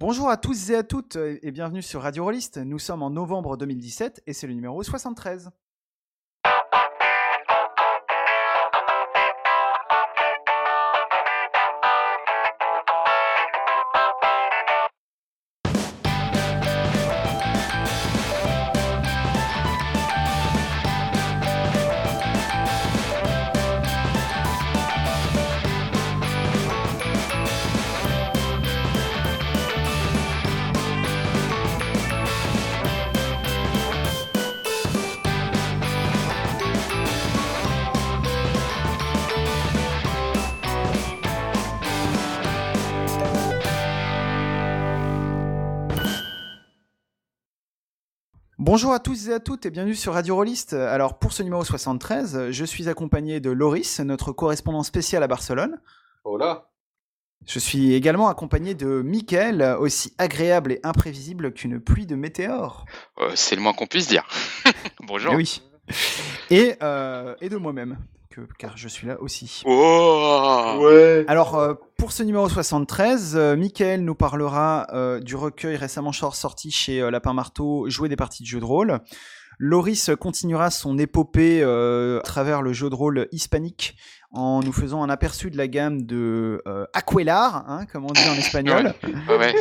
Bonjour à tous et à toutes et bienvenue sur Radio Rollist. Nous sommes en novembre 2017 et c'est le numéro 73. Bonjour à tous et à toutes et bienvenue sur Radio Rollist. Alors pour ce numéro 73, je suis accompagné de Loris, notre correspondant spécial à Barcelone. Hola. Je suis également accompagné de Mickaël, aussi agréable et imprévisible qu'une pluie de météores. Euh, c'est le moins qu'on puisse dire. Bonjour. Et oui. Et, euh, et de moi-même, que, car je suis là aussi. Oh Ouais. Alors, euh, pour ce numéro 73, euh, Michael nous parlera euh, du recueil récemment sorti chez euh, Lapin Marteau, Jouer des parties de jeux de rôle. Loris continuera son épopée euh, à travers le jeu de rôle hispanique en nous faisant un aperçu de la gamme de Aquelar, hein, comme on dit en espagnol. Ouais, ouais.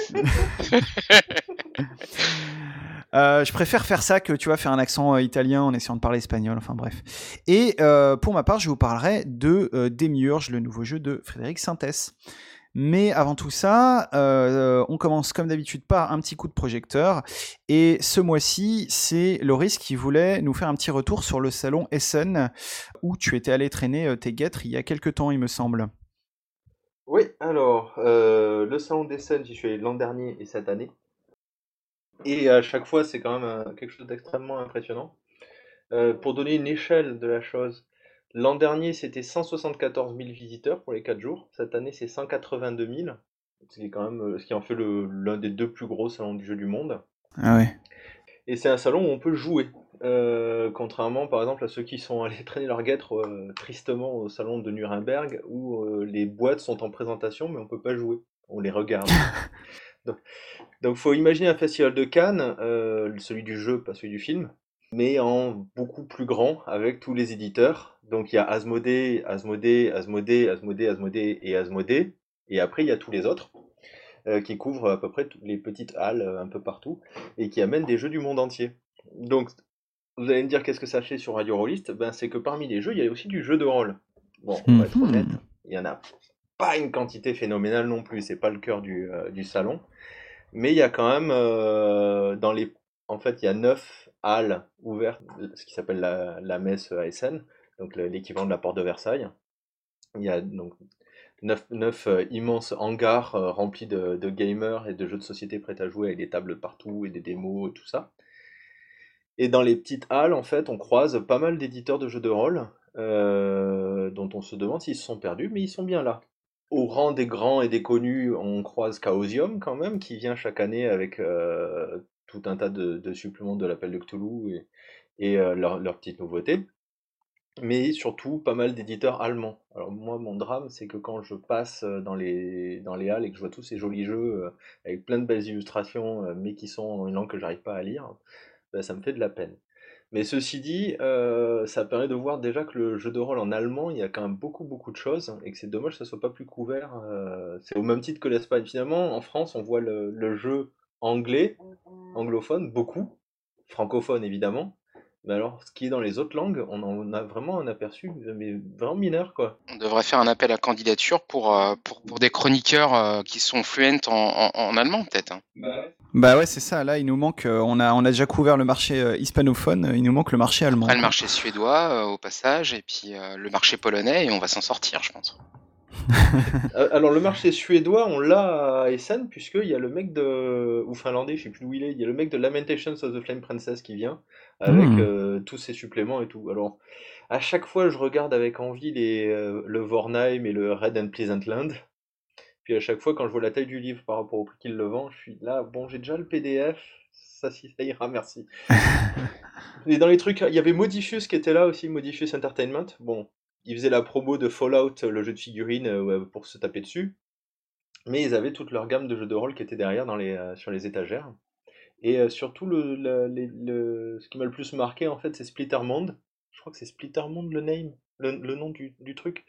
Euh, je préfère faire ça que tu vois faire un accent euh, italien en essayant de parler espagnol. Enfin bref. Et euh, pour ma part, je vous parlerai de Demiurge, le nouveau jeu de Frédéric Sintès. Mais avant tout ça, on commence comme d'habitude par un petit coup de projecteur. Et ce mois-ci, c'est Loris qui voulait nous faire un petit retour sur le salon Essen, où tu étais allé traîner tes guêtres il y a quelques temps, il me semble. Oui, alors, le salon des scènes, j'y suis allé l'an dernier et cette année. Et à chaque fois, c'est quand même euh, quelque chose d'extrêmement impressionnant. Euh, pour donner une échelle de la chose, l'an dernier, c'était 174 000 visiteurs pour les 4 jours. Cette année, c'est 182 000, ce qui est quand même, euh, ce qui en fait l'un des deux plus gros salons du jeu du monde. Ah ouais. Et c'est un salon où on peut jouer. Euh, contrairement par exemple à ceux qui sont allés traîner leur guêtre euh, tristement au salon de Nuremberg où les boîtes sont en présentation mais on peut pas jouer, on les regarde. donc, donc faut imaginer un festival de Cannes, euh, celui du jeu, pas celui du film, mais en beaucoup plus grand avec tous les éditeurs. Donc il y a Asmodée, Asmodée, Asmodée, Asmodée, Asmodée et Asmodée. Et après il y a tous les autres euh, qui couvrent à peu près toutes les petites halles euh, un peu partout et qui amènent des jeux du monde entier. Donc, vous allez me dire qu'est-ce que ça fait sur Radio Rollist Ben, c'est que parmi les jeux, il y a aussi du jeu de rôle. Bon, on va être Mhm. honnête, il y en a pas une quantité phénoménale non plus, c'est pas le cœur du, euh, du salon. Mais il y a quand même, euh, dans les... en fait, il y a neuf halles ouvertes, ce qui s'appelle la, la messe ASN, donc le- l'équivalent de la porte de Versailles. Il y a donc neuf, neuf, euh, immenses hangars remplis de, de gamers et de jeux de société prêts à jouer avec des tables partout et des démos et tout ça. Et dans les petites halles, en fait, on croise pas mal d'éditeurs de jeux de rôle dont on se demande s'ils se sont perdus, mais ils sont bien là. Au rang des grands et des connus, on croise Chaosium quand même, qui vient chaque année avec euh, tout un tas de, suppléments de l'appel de Cthulhu et, euh, leurs petites nouveautés mais surtout pas mal d'éditeurs allemands. Alors moi, mon drame, c'est que quand je passe euh, dans les, dans les halles et que je vois tous ces jolis jeux avec plein de belles illustrations, mais qui sont en une langue que j'arrive pas à lire, ben, ça me fait de la peine. Mais ceci dit, euh, ça permet de voir déjà que le jeu de rôle en allemand, il y a quand même beaucoup beaucoup de choses, et que c'est dommage que ça soit pas plus couvert. euh, c'est au même titre que l'Espagne. Finalement, en France, on voit le, le jeu anglais, anglophone, beaucoup, francophone évidemment, mais alors, ce qui est dans les autres langues, on en a vraiment un aperçu, mais vraiment mineur, quoi. On devrait faire un appel à candidature pour, euh, pour, pour des chroniqueurs euh, qui sont fluents en, en, en allemand, peut-être. hein. Bah ouais, c'est ça. Là, il nous manque. euh, on a, on a déjà couvert le marché euh, hispanophone. Il nous manque le marché allemand. Après, le marché suédois, euh, au passage, et puis euh, le marché polonais, et on va s'en sortir, je pense. Euh, Alors, le marché suédois, on l'a à Essen, puisqu'il y a le mec de. ou finlandais, je sais plus où il est, il y a le mec de Lamentations of the Flame Princess qui vient, avec Hmm. euh, tous ses suppléments et tout. Alors, à chaque fois, je regarde avec envie les, euh, le Vornheim et le Red and Pleasant Land. Puis à chaque fois, quand je vois la taille du livre par rapport au prix qu'il le vend, je suis là, bon, j'ai déjà le PDF, ça, si- ça ira, merci. Et dans les trucs, il y avait Modifius qui était là aussi, Modifius Entertainment. Bon, il faisait la promo de Fallout, le jeu de figurines, euh, pour se taper dessus. Mais ils avaient toute leur gamme de jeux de rôle qui était derrière les, sur les étagères. Et surtout, le, le, ce qui m'a le plus marqué, en fait, c'est Splittermond. Je crois que c'est Splittermond le name, le, nom du, truc.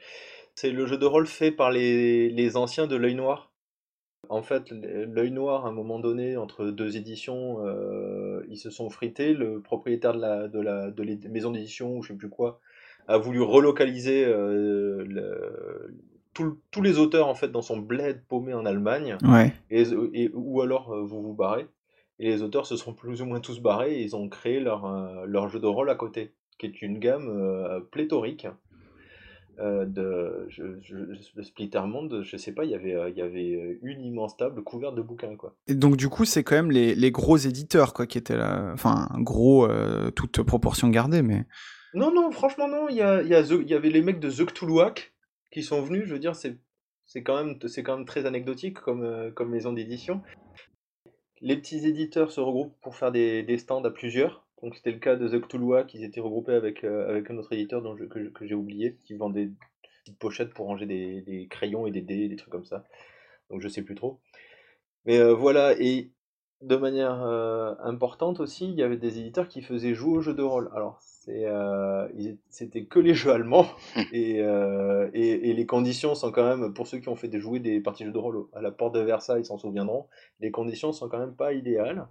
C'est le jeu de rôle fait par les, anciens de l'œil noir. En fait, l'œil noir, à un moment donné, entre deux éditions, euh, ils se sont frités. Le propriétaire de la, maison d'édition, ou je sais plus quoi, a voulu relocaliser euh, tous les auteurs en fait dans son bled paumé en Allemagne. Et, ou alors euh, vous vous barrez. Et les auteurs se sont plus ou moins tous barrés et ils ont créé leur, leur jeu de rôle à côté, qui est une gamme pléthorique. Euh, de, je, je, Splittermond, je sais pas, il y avait, euh, il y avait une immense table couverte de bouquins, quoi. Et donc, du coup, c'est quand même les, les, gros éditeurs, quoi, qui étaient là. Enfin, gros, euh, toute proportion gardée, mais. Non, non, franchement, non. Il y, a, il y, avait les mecs de The Cthulhuac qui sont venus, je veux dire, c'est. C'est quand, même, quand même très anecdotique comme, comme maison d'édition. Les petits éditeurs se regroupent pour faire des, des stands à plusieurs. Donc c'était le cas de The Cthulhu, qui étaient regroupés avec, euh, avec un autre éditeur dont que, j'ai oublié, qui vendait des petites pochettes pour ranger des, crayons et des dés, des trucs comme ça. Donc je sais plus trop. Mais euh, voilà, et de manière euh, importante aussi, il y avait des éditeurs qui faisaient jouer aux jeux de rôle. Alors c'était que les jeux allemands, et, et, les conditions sont quand même, pour ceux qui ont fait des jouer des parties de jeux de rôle à la porte de Versailles, ils s'en souviendront, les conditions sont quand même pas idéales.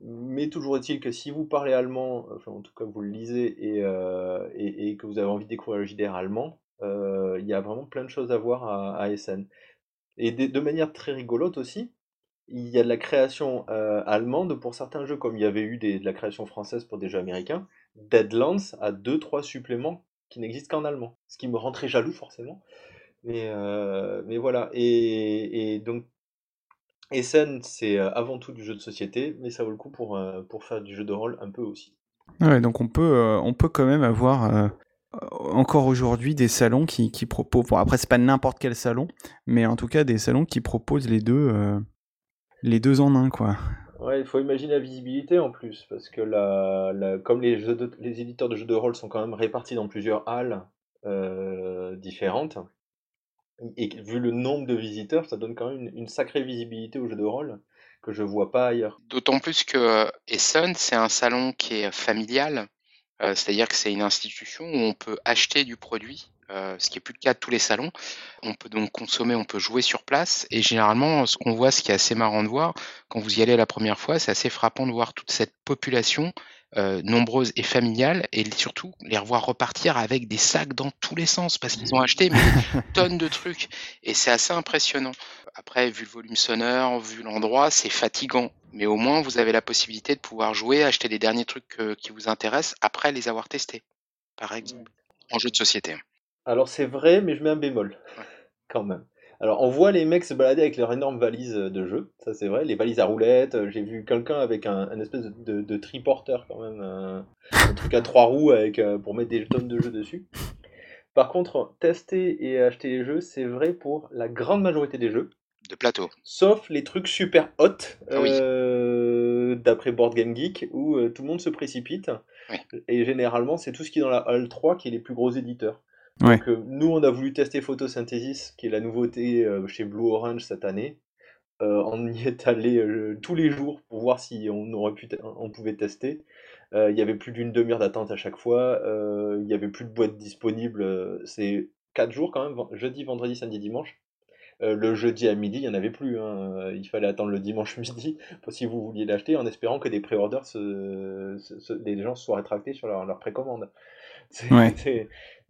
Mais toujours est-il que si vous parlez allemand, enfin en tout cas vous le lisez et, euh, et, que vous avez envie de découvrir le JDR allemand, euh, il y a vraiment plein de choses à voir à, à Essen. Et de, manière très rigolote aussi, il y a de la création euh, allemande pour certains jeux, comme il y avait eu de la création française pour des jeux américains. Deadlands a 2-3 suppléments qui n'existent qu'en allemand, ce qui me rend très jaloux forcément. Mais, mais voilà, et, donc Essen, c'est euh, avant tout du jeu de société, mais ça vaut le coup pour, euh, pour faire du jeu de rôle un peu aussi. Ouais, donc on peut, euh, on peut quand même avoir encore aujourd'hui des salons qui, qui proposent. Bon, après, c'est pas n'importe quel salon, mais en tout cas des salons qui proposent les deux, les deux en un, quoi. Ouais, il faut imaginer la visibilité en plus, parce que la, la comme les, jeux les éditeurs de jeux de rôle sont quand même répartis dans plusieurs halles différentes, et vu le nombre de visiteurs, ça donne quand même une, sacrée visibilité au jeu de rôle que je vois pas ailleurs. D'autant plus que euh, Essen, c'est un salon qui est familial, euh, c'est-à-dire que c'est une institution où on peut acheter du produit, euh, ce qui est plus le cas de tous les salons. On peut donc consommer, on peut jouer sur place, et généralement, ce qu'on voit, ce qui est assez marrant de voir, quand vous y allez la première fois, c'est assez frappant de voir toute cette population euh, nombreuses et familiales, et surtout les revoir repartir avec des sacs dans tous les sens, parce qu'ils ont acheté mais, tonnes de trucs, et c'est assez impressionnant. Après, vu le volume sonore, vu l'endroit, c'est fatigant, mais au moins vous avez la possibilité de pouvoir jouer, acheter les derniers trucs qui vous intéressent après les avoir testés, par exemple, en jeu de société. Alors c'est vrai, mais je mets un bémol, quand même. Alors, on voit les mecs se balader avec leurs énormes valises euh, de jeu, ça c'est vrai, les valises à roulettes. Euh, j'ai vu quelqu'un avec un, espèce de, triporteur quand même, un, truc à trois roues avec, euh, pour mettre des tonnes de jeux dessus. Par contre, tester et acheter les jeux, c'est vrai pour la grande majorité des jeux. De plateau. Sauf les trucs super hot, ah d'après Board Game Geek, où tout le monde se précipite. Et généralement, c'est tout ce qui est dans la Hall 3 qui est les plus gros éditeurs. Donc, euh, nous, on a voulu tester Photosynthesis, qui est la nouveauté euh, chez Blue Orange cette année. Euh, on y est allé tous les jours pour voir si on, aurait pu on pouvait tester. Il y avait plus d'une demi-heure d'attente à chaque fois. Il y avait plus de boîtes disponibles. C'est 4 jours quand même, jeudi, vendredi, samedi, dimanche. le jeudi à midi, il n'y en avait plus. Hein. Il fallait attendre le dimanche midi si vous vouliez l'acheter, en espérant que des pré-orders, des gens se soient rétractés sur leur, leur précommande.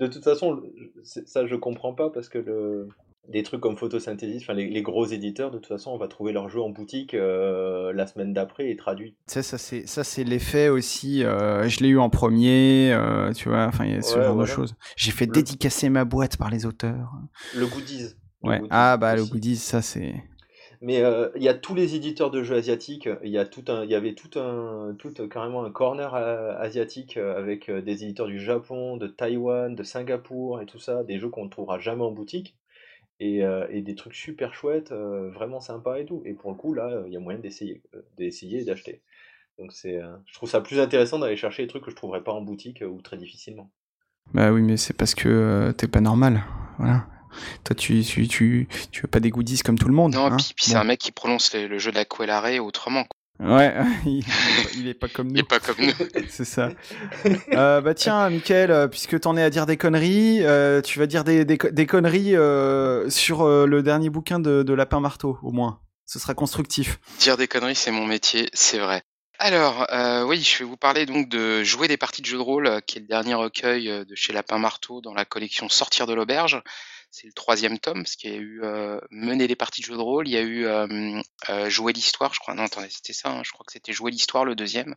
De toute façon, ça je comprends pas parce que le, des trucs comme photosynthèse, enfin les, gros éditeurs, de toute façon, on va trouver leur jeu en boutique euh, la semaine d'après et traduit. ça c'est ça c'est l'effet aussi. Euh, je l'ai eu en premier, euh, tu vois. Enfin, il y a ce genre de choses. J'ai fait dédicacer ma boîte par les auteurs. Le goodies. ouais. ah bah le goodies, ça c'est. Mais euh, il y a tous les éditeurs de jeux asiatiques. Il y a tout un, y avait tout un, tout carrément un corner euh, asiatique euh, avec des éditeurs du Japon, de Taïwan, de Singapour et tout ça, des jeux qu'on ne trouvera jamais en boutique et, et des trucs super chouettes, vraiment sympas et tout. Et pour le coup, là, il y a moyen d'essayer, d'essayer et d'acheter. Donc c'est, je trouve ça plus intéressant d'aller chercher des trucs que je trouverais pas en boutique ou très difficilement. Bah oui, mais c'est parce que t'es pas normal, voilà. Toi, tu, tu, tu, tu veux pas des goodies comme tout le monde. Non, hein puis, puis c'est un mec qui prononce le, le jeu de la Quelare autrement. quoi. Ouais, il, il est pas comme Il nous. est pas comme nous. C'est ça. Euh, bah tiens, Mickaël, euh, puisque t'en es à dire des conneries, euh, tu vas dire des, des, des conneries euh, sur le dernier bouquin de, de Lapin Marteau, au moins. Ce sera constructif. Dire des conneries, c'est mon métier, c'est vrai. Alors, oui, je vais vous parler donc de Jouer des parties de jeux de rôle, qui est le dernier recueil de chez Lapin Marteau dans la collection Sortir de l'auberge. C'est le troisième tome, parce qu'il y a eu euh, Mener des parties de jeux de rôle, il y a eu euh, Jouer l'histoire, je crois. Non, attendez, c'était ça, hein, je crois que c'était Jouer l'histoire le deuxième.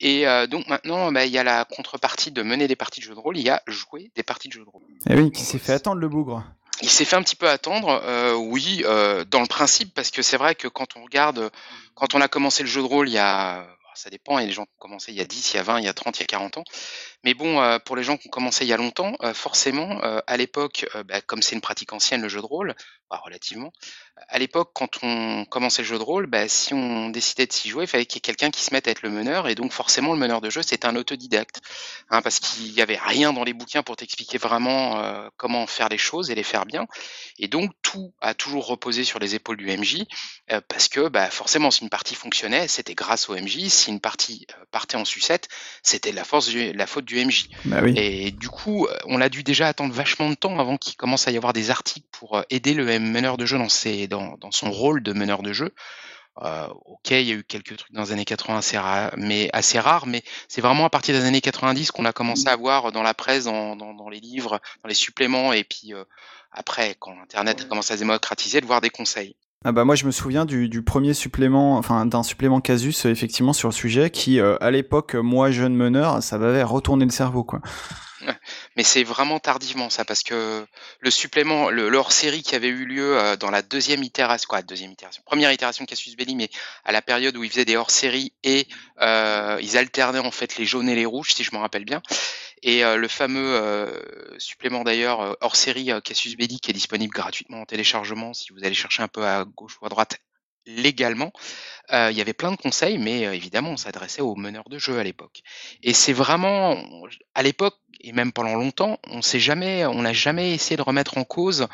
Et euh, donc maintenant, bah, il y a la contrepartie de Mener des parties de jeux de rôle, il y a Jouer des parties de jeux de rôle. Eh oui, qui s'est fait attendre le bougre. Il s'est fait un petit peu attendre, euh, oui, euh, dans le principe, parce que c'est vrai que quand on regarde, quand on a commencé le jeu de rôle, il y a, ça dépend, il y a des gens qui ont commencé il y a 10, il y a 20, il y a 30, il y a 40 ans. Mais bon, euh, pour les gens qui ont commencé il y a longtemps, euh, forcément, euh, à l'époque, bah, comme c'est une pratique ancienne, le jeu de rôle, bah, relativement, à l'époque, quand on commençait le jeu de rôle, bah, si on décidait de s'y jouer, il fallait qu'il y ait quelqu'un qui se mette à être le meneur, et donc forcément, le meneur de jeu, c'est un autodidacte, hein, parce qu'il n'y avait rien dans les bouquins pour t'expliquer vraiment comment faire les choses et les faire bien. Et donc, tout a toujours reposé sur les épaules du MJ, parce que forcément, si une partie fonctionnait, c'était grâce au MJ. Si une partie partait en sucette, c'était la, force du- la faute du MJ. Bah oui. Et du coup, euh, on a dû déjà attendre vachement de temps avant qu'il commence à y avoir des articles pour euh, aider le meneur de jeu dans, ses, dans, dans son rôle de meneur de jeu. Euh, ok, il y a eu quelques trucs dans les années 80 assez rares, mais assez rares, mais c'est vraiment à partir des années 90 qu'on a commencé à voir dans la presse, dans, dans, dans les livres, dans les suppléments, et puis euh, après, quand Internet a commencé à se démocratiser, de voir des conseils. Ah bah moi je me souviens du, premier supplément, enfin d'un supplément Casus euh, effectivement sur le sujet qui euh, à l'époque euh, moi jeune meneur ça m'avait retourné le cerveau quoi. Mais c'est vraiment tardivement ça, parce que le supplément, le, le hors-série qui avait eu lieu dans la deuxième itération, quoi, deuxième itération, première itération de Cassius Belli, mais à la période où ils faisaient des hors-séries et euh, ils alternaient en fait les jaunes et les rouges, si je me rappelle bien. Et euh, le fameux euh, supplément d'ailleurs euh, hors-série euh, Cassius Belli qui est disponible gratuitement en téléchargement si vous allez chercher un peu à gauche ou à droite légalement. Il y avait plein de conseils, mais évidemment, on s'adressait aux meneurs de jeu à l'époque. Et c'est vraiment, à l'époque, et même pendant longtemps, on jamais, n'a jamais essayé de remettre en cause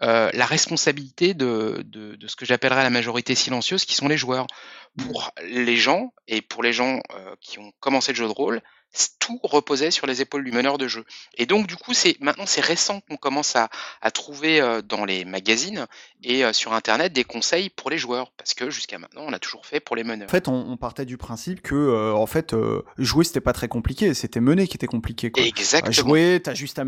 la responsabilité de, de, ce que j'appellerais la majorité silencieuse, qui sont les joueurs. Pour les gens, et pour les gens qui ont commencé le jeu de rôle, tout reposait sur les épaules du meneur de jeu. Et donc, du coup, c'est maintenant c'est récent qu'on commence à, à trouver euh, dans les magazines et euh, sur Internet des conseils pour les joueurs, parce que jusqu'à maintenant, on a toujours fait pour les meneurs. En fait on, on partait du principe que euh, en fait jouer c'était pas très compliqué, c'était mener qui était compliqué quoi. Exactement. jouer, t'as juste à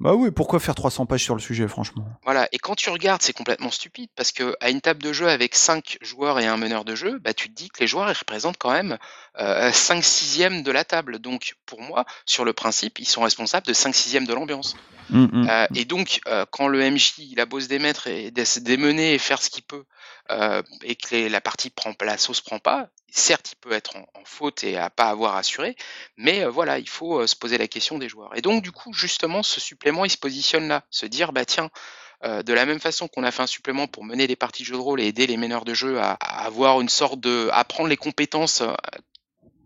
Bah oui, pourquoi faire 300 pages sur le sujet franchement? Voilà, et quand tu regardes, c'est complètement stupide parce que à une table de jeu avec 5 joueurs et un meneur de jeu, bah, tu te dis que les joueurs ils représentent quand même euh, 5 sixièmes de la table. Donc pour moi, sur le principe, ils sont responsables de 5 sixièmes de l'ambiance. Hum, hum. Euh, et donc, euh, quand le MJ il a beau se démettre et se démener et faire ce qu'il peut, euh, et que la partie prend la sauce prend pas, certes il peut être en, faute et à pas avoir assuré, mais euh, voilà, il faut euh, se poser la question des joueurs. Et donc du coup, justement, ce supplément il se positionne là, se dire bah tiens. de la même façon qu'on a fait un supplément pour mener des parties de jeux de rôle et aider les meneurs de jeu à, à avoir une sorte de, à apprendre les compétences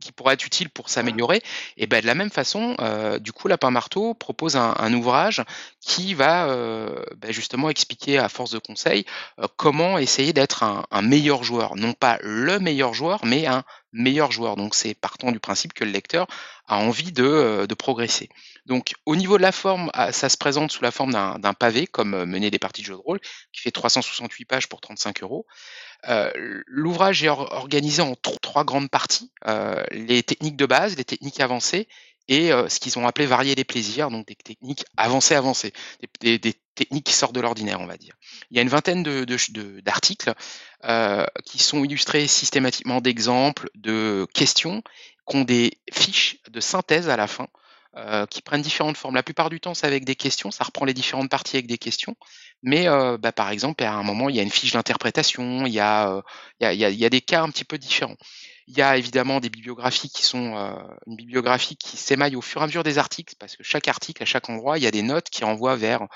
qui pourraient être utiles pour s'améliorer, et ben de la même façon, euh, du coup, Lapin Marteau propose un, un ouvrage qui va euh, ben, justement expliquer à force de conseils euh, comment essayer d'être un, un meilleur joueur, non pas le meilleur joueur, mais un meilleur joueur. Donc c'est partant du principe que le lecteur envie de, euh, de progresser. Donc au niveau de la forme, ah, ça se présente sous la forme d'un pavé, comme euh, mener des parties de jeux de rôle, qui fait 368 pages pour 35 euros. Euh, L'ouvrage est or- organisé en tro- trois grandes parties les techniques de base, les techniques avancées et ce qu'ils ont appelé varier les plaisirs, donc des techniques avancées avancées, techniques qui sortent de l'ordinaire, on va dire. Il y a une vingtaine d'articles euh, qui sont illustrés systématiquement d'exemples, de questions, qui ont des fiches de synthèse à la fin. euh, qui prennent différentes formes. La plupart du temps, c'est avec des questions, ça reprend les différentes parties avec des questions. Mais euh, bah, par exemple, à un moment, il y a une fiche d'interprétation, il y a des cas un petit peu différents. Il y a évidemment des bibliographies qui sont une bibliographie qui s'émaille au fur et à mesure des articles, parce que chaque article, à chaque endroit, il y a des notes qui renvoient vers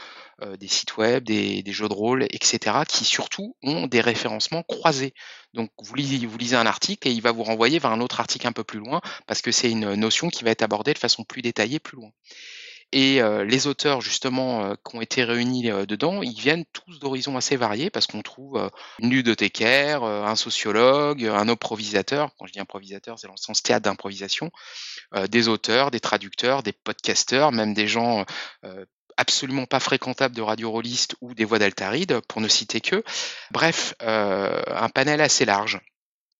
des sites web, des, jeux de rôle, etc., qui surtout ont des référencements croisés. Donc vous lisez, vous lisez un article et il va vous renvoyer vers un autre article un peu plus loin, parce que c'est une notion qui va être abordée de façon plus détaillée plus loin. Et les auteurs justement qui ont été réunis dedans, ils viennent tous d'horizons assez variés parce qu'on trouve une ludothècaire, un sociologue, un improvisateur. Quand je dis improvisateur, c'est dans le sens théâtre d'improvisation. des auteurs, des traducteurs, des podcasteurs, même des gens absolument pas fréquentables de radio rôlistes ou des voix d'Altaride, pour ne citer que. Bref, un panel assez large.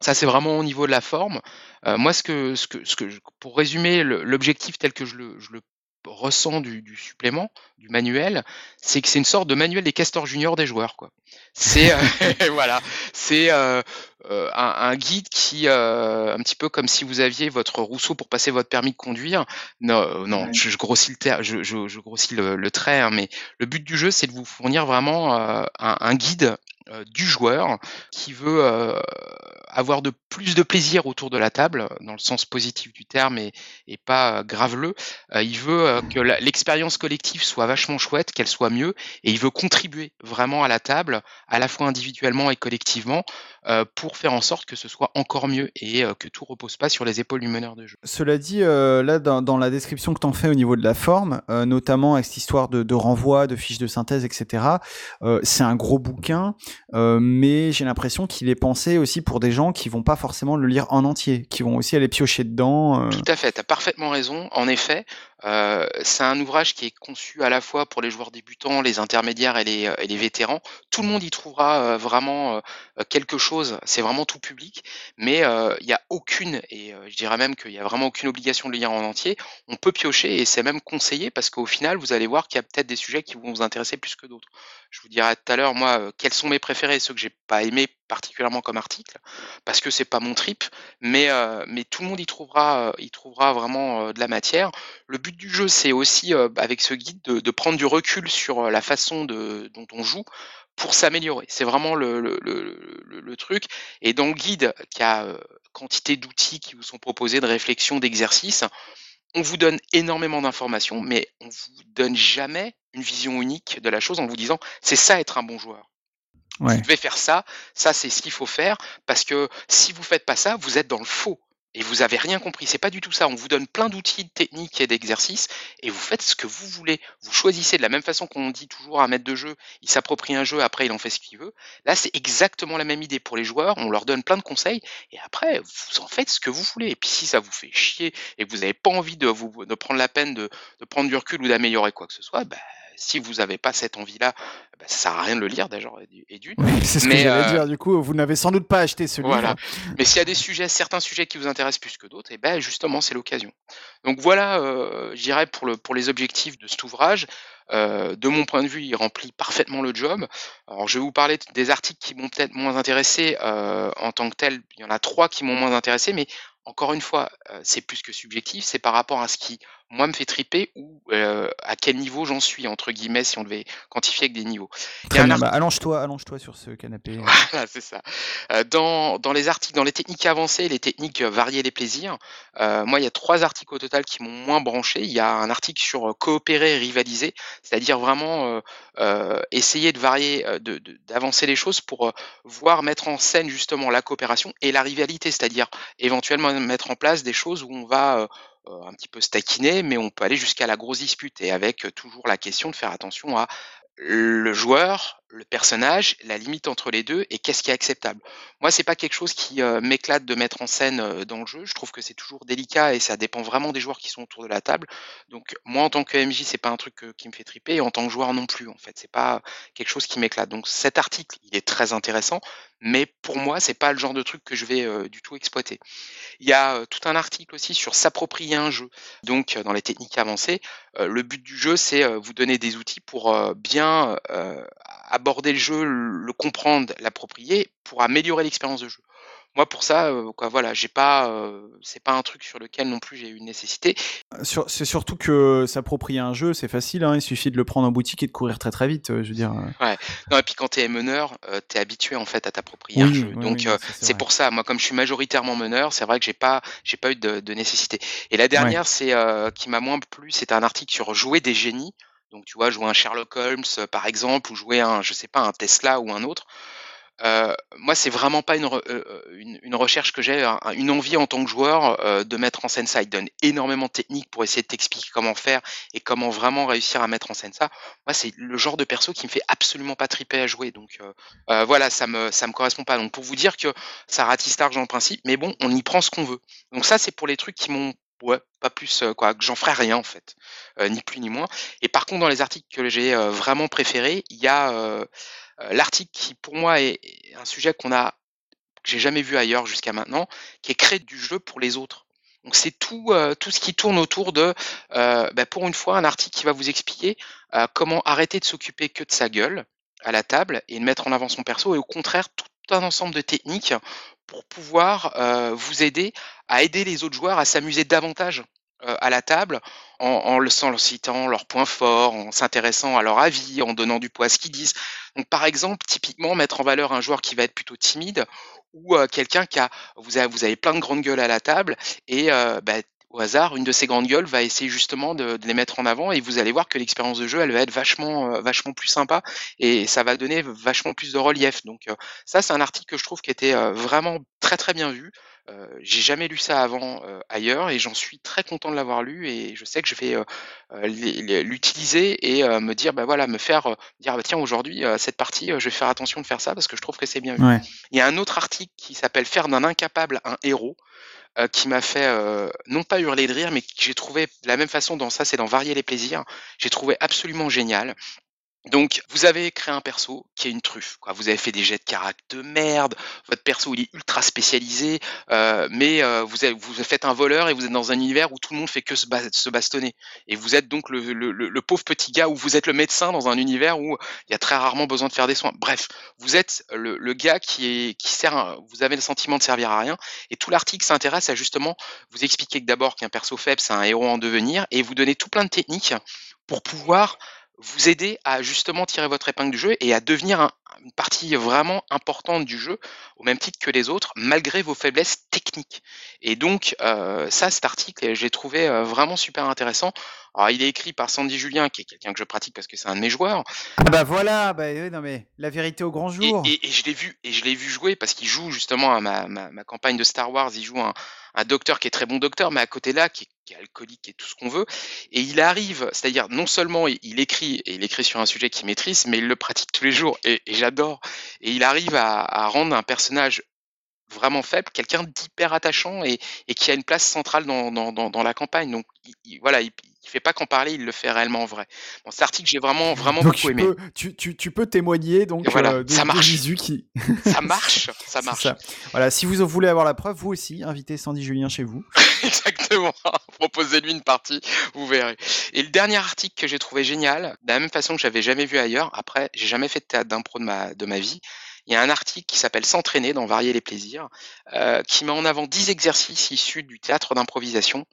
Ça, c'est vraiment au niveau de la forme. moi, ce que, ce que, ce que, pour résumer l'objectif tel que je le, je le ressent du, du, supplément, du manuel, c'est que c'est une sorte de manuel des castors juniors des joueurs. Quoi. C'est euh, voilà, c'est euh, euh, un, un, guide qui, un petit peu comme si vous aviez votre Rousseau pour passer votre permis de conduire. Non, non, je, je, grossis le, je, je, je grossis le, le trait, hein, mais le but du jeu, c'est de vous fournir vraiment un, un, guide du joueur qui veut avoir de plus de plaisir autour de la table, dans le sens positif du terme et, et pas graveleux. il veut que l'expérience collective soit vachement chouette, qu'elle soit mieux, et il veut contribuer vraiment à la table, à la fois individuellement et collectivement, euh, pour faire en sorte que ce soit encore mieux et euh, que tout repose pas sur les épaules du meneur de jeu. Cela dit, euh, là, dans, la description que tu en fais au niveau de la forme, notamment avec cette histoire de, renvoi, de fiches de synthèse, etc., c'est un gros bouquin, mais j'ai l'impression qu'il est pensé aussi pour des gens qui vont pas forcément le lire en entier, qui vont aussi aller piocher dedans. Tout à fait, tu as parfaitement raison. En effet, euh, c'est un ouvrage qui est conçu à la fois pour les joueurs débutants, les intermédiaires et les, les vétérans. Tout le monde y trouvera euh, vraiment euh, quelque chose. C'est vraiment tout public, mais il n'y a aucune, et je dirais même qu'il n'y a vraiment aucune obligation de le lire en entier. On peut piocher et c'est même conseillé parce qu'au final, vous allez voir qu'il y a peut-être des sujets qui vont vous intéresser plus que d'autres. Je vous dirai tout à l'heure, moi, quels sont mes préférés, ceux que j'ai pas aimés particulièrement comme article, parce que c'est pas mon trip, mais, tout le monde y trouvera, trouvera vraiment de la matière. Le but du jeu, c'est aussi, avec ce guide, de, prendre du recul sur la façon dont on joue pour s'améliorer. C'est vraiment le, le, truc. Et dans le guide, qui a quantité d'outils qui vous sont proposés, de réflexion, d'exercices, on vous donne énormément d'informations, mais on vous donne jamais une vision unique de la chose en vous disant c'est ça être un bon joueur. Vous devez faire ça, ça c'est ce qu'il faut faire, parce que si vous faites pas ça, vous êtes dans le faux et vous avez rien compris. C'est pas du tout ça. On vous donne plein d'outils, de techniques et d'exercices et vous faites ce que vous voulez. Vous choisissez de la même façon qu'on dit toujours à un maître de jeu, il s'approprie un jeu, après il en fait ce qu'il veut. Là, c'est exactement la même idée pour les joueurs. On leur donne plein de conseils et après, vous en faites ce que vous voulez. Et puis si ça vous fait chier et que vous n'avez pas envie de vous de prendre la peine de, de prendre du recul ou d'améliorer quoi que ce soit, bah, si vous n'avez pas cette envie-là, bah, ça sert à rien de le lire d'ailleurs et d'une. c'est ce que j'allais dire. Du coup, vous n'avez sans doute pas acheté ce livre. Mais s'il y a des sujets, certains sujets qui vous intéressent plus que d'autres, et eh ben justement, c'est l'occasion. Donc voilà, euh, je dirais pour le pour les objectifs de cet ouvrage. Euh, de mon point de vue, il remplit parfaitement le job. Alors, je vais vous parler des articles qui m'ont peut-être moins intéressé euh, en tant que tel. Il y en a trois qui m'ont moins intéressé, mais encore une fois, euh, c'est plus que subjectif. C'est par rapport à ce qui moi me fait triper ou euh, à quel niveau j'en suis entre guillemets si on devait quantifier avec des niveaux. Bah, allonge-toi, allonge-toi sur ce canapé. Voilà, c'est ça. Euh, dans, dans les articles, dans les techniques avancées, les techniques variées les plaisirs, euh, moi il y a trois articles au total qui m'ont moins branché. Il y a un article sur coopérer et rivaliser, c'est-à-dire vraiment essayer de varier, de, d'avancer les choses pour voir mettre en scène justement la coopération et la rivalité, c'est-à-dire éventuellement mettre en place des choses où on va euh, un petit peu se mais on peut aller jusqu'à la grosse dispute et avec euh, toujours la question de faire attention à le joueur, le personnage, la limite entre les deux et qu'est-ce qui est acceptable. Moi, c'est pas quelque chose qui euh, m'éclate de mettre en scène euh, dans le jeu. Je trouve que c'est toujours délicat et ça dépend vraiment des joueurs qui sont autour de la table. Donc, moi, en tant que MJ, c'est pas un truc euh, qui me fait triper et en tant que joueur non plus. En fait, c'est pas quelque chose qui m'éclate. Donc, cet article, il est très intéressant, mais pour moi, c'est pas le genre de truc que je vais du tout exploiter. Il y a tout un article aussi sur s'approprier un jeu. Donc, dans les techniques avancées, le but du jeu, c'est vous donner des outils pour bien aborder le jeu, le comprendre, l'approprier pour améliorer l'expérience de jeu. Moi pour ça, quoi, voilà, j'ai pas, c'est pas un truc sur lequel non plus j'ai eu une nécessité. c'est surtout que s'approprier un jeu, c'est facile, hein, il suffit de le prendre en boutique et de courir très très vite, je veux dire. Ouais. Non, et puis quand tu es meneur, tu es habitué en fait à t'approprier un jeu. Donc c'est pour ça, moi comme je suis majoritairement meneur, c'est vrai que j'ai pas, j'ai pas eu de, nécessité. Et la dernière, c'est qui m'a moins plu, c'était un article sur jouer des génies. Donc tu vois, jouer un Sherlock Holmes par exemple, ou jouer un, je sais pas, un Tesla ou un autre. Euh, moi, c'est vraiment pas une, euh, euh, une, recherche que j'ai, une envie en tant que joueur de mettre en scène ça. Il donne énormément de techniques pour essayer de t'expliquer comment faire et comment vraiment réussir à mettre en scène ça. Moi, c'est le genre de perso qui me fait absolument pas triper à jouer. Donc voilà, ça me ça me correspond pas. Donc pour vous dire que ça ratisse l'argent en principe, mais bon, on y prend ce qu'on veut. Donc ça, c'est pour les trucs qui m'ont ouais, pas plus quoi, que j'en ferai rien en fait, ni plus ni moins. Et par contre, dans les articles que j'ai vraiment préférés, il y a l'article qui pour moi est un sujet qu'on a que j'ai jamais vu ailleurs jusqu'à maintenant, qui est créer du jeu pour les autres. Donc c'est tout, ce qui tourne autour de, bah, pour une fois, un article qui va vous expliquer comment arrêter de s'occuper que de sa gueule à la table et de mettre en avant son perso, et au contraire tout un ensemble de techniques pour pouvoir vous aider à aider les autres joueurs à s'amuser davantage euh, à la table en, le, citant leurs points forts, en s'intéressant à leur avis, en donnant du poids à ce qu'ils disent. Donc, par exemple, typiquement, mettre en valeur un joueur qui va être plutôt timide ou euh, quelqu'un qui a vous, avez, vous avez plein de grandes gueules à la table et euh, bah, au hasard, une de ces grandes gueules va essayer justement de, les mettre en avant et vous allez voir que l'expérience de jeu, elle va être vachement, vachement plus sympa et ça va donner vachement plus de relief. Donc ça, c'est un article que je trouve qui était vraiment très très bien vu. Euh, j'ai jamais lu ça avant euh, ailleurs et j'en suis très content de l'avoir lu et je sais que je vais euh, l'utiliser et me dire bah voilà me faire dire bah tiens aujourd'hui cette partie je vais faire attention de faire ça parce que je trouve que c'est bien vu. Il y a un autre article qui s'appelle faire d'un incapable un héros qui m'a fait non pas hurler de rire, mais que j'ai trouvé la même façon dans ça, c'est dans Varier les plaisirs. J'ai trouvé absolument génial. Donc, vous avez créé un perso qui est une truffe. Vous avez fait des jets de caractère de merde. Votre perso, il est ultra spécialisé. Euh, mais euh, vous, avez, vous faites un voleur et vous êtes dans un univers où tout le monde fait que se, bastonner. Et vous êtes donc le, pauvre petit gars, ou vous êtes le médecin dans un univers où il y a très rarement besoin de faire des soins. Bref, vous êtes le, gars qui sert. vous avez le sentiment de servir à rien. Et tout l'article s'intéresse à justement vous expliquer que d'abord qu'un perso faible, c'est un héros en devenir. Et vous donner tout plein de techniques pour pouvoir vous aider à justement tirer votre épingle du jeu et à devenir une partie vraiment importante du jeu, au même titre que les autres, malgré vos faiblesses techniques. Et donc, euh, ça, cet article, j'ai trouvé euh, vraiment super intéressant. Alors, il est écrit par Sandy Julien, qui est quelqu'un que je pratique parce que c'est un de mes joueurs. Ah bah voilà, bah oui, non mais la vérité au grand jour. Et, je l'ai vu, et je l'ai vu jouer parce qu'il joue justement à ma, ma, campagne de Star Wars. Il joue un, un docteur qui est très bon docteur, mais à côté là, qui, est alcoolique et tout ce qu'on veut. Et il arrive, c'est-à-dire non seulement il, écrit, et il écrit sur un sujet qu'il maîtrise, mais il le pratique tous les jours, et, j'adore. Et il arrive à, rendre un personnage vraiment faible, quelqu'un d'hyper attachant et, qui a une place centrale dans, dans, la campagne. Donc voilà, il, il fait pas qu'en parler, il le fait réellement en vrai. Bon, cet article, j'ai vraiment, vraiment beaucoup aimé. tu, tu, tu, peux témoigner donc voilà, euh, ça marche. qui... ça marche, ça marche. Voilà, si vous voulez avoir la preuve, vous aussi, invitez Sandy Julien chez vous. Exactement. Proposez-lui une partie, vous verrez. Et le dernier article que j'ai trouvé génial, de la même façon que j'avais jamais vu ailleurs. Après, j'ai jamais fait de théâtre d'impro de ma de ma vie. Il y a un article qui s'appelle S'entraîner dans Varier les plaisirs, euh, qui met en avant 10 exercices issus du théâtre d'improvisation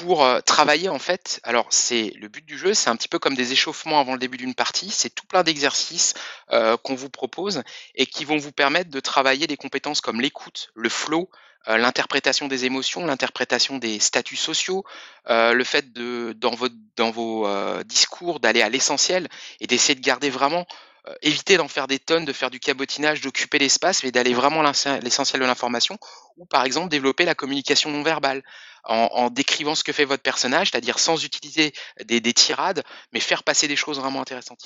pour travailler en fait. Alors c'est le but du jeu, c'est un petit peu comme des échauffements avant le début d'une partie. C'est tout plein d'exercices qu'on vous propose et qui vont vous permettre de travailler des compétences comme l'écoute, le flow, l'interprétation des émotions, l'interprétation des statuts sociaux, le fait de dans vos discours d'aller à l'essentiel et d'essayer de garder vraiment éviter d'en faire des tonnes, de faire du cabotinage, d'occuper l'espace, mais d'aller vraiment à l'essentiel de l'information, ou par exemple développer la communication non verbale en, décrivant ce que fait votre personnage, c'est-à-dire sans utiliser des, tirades, mais faire passer des choses vraiment intéressantes.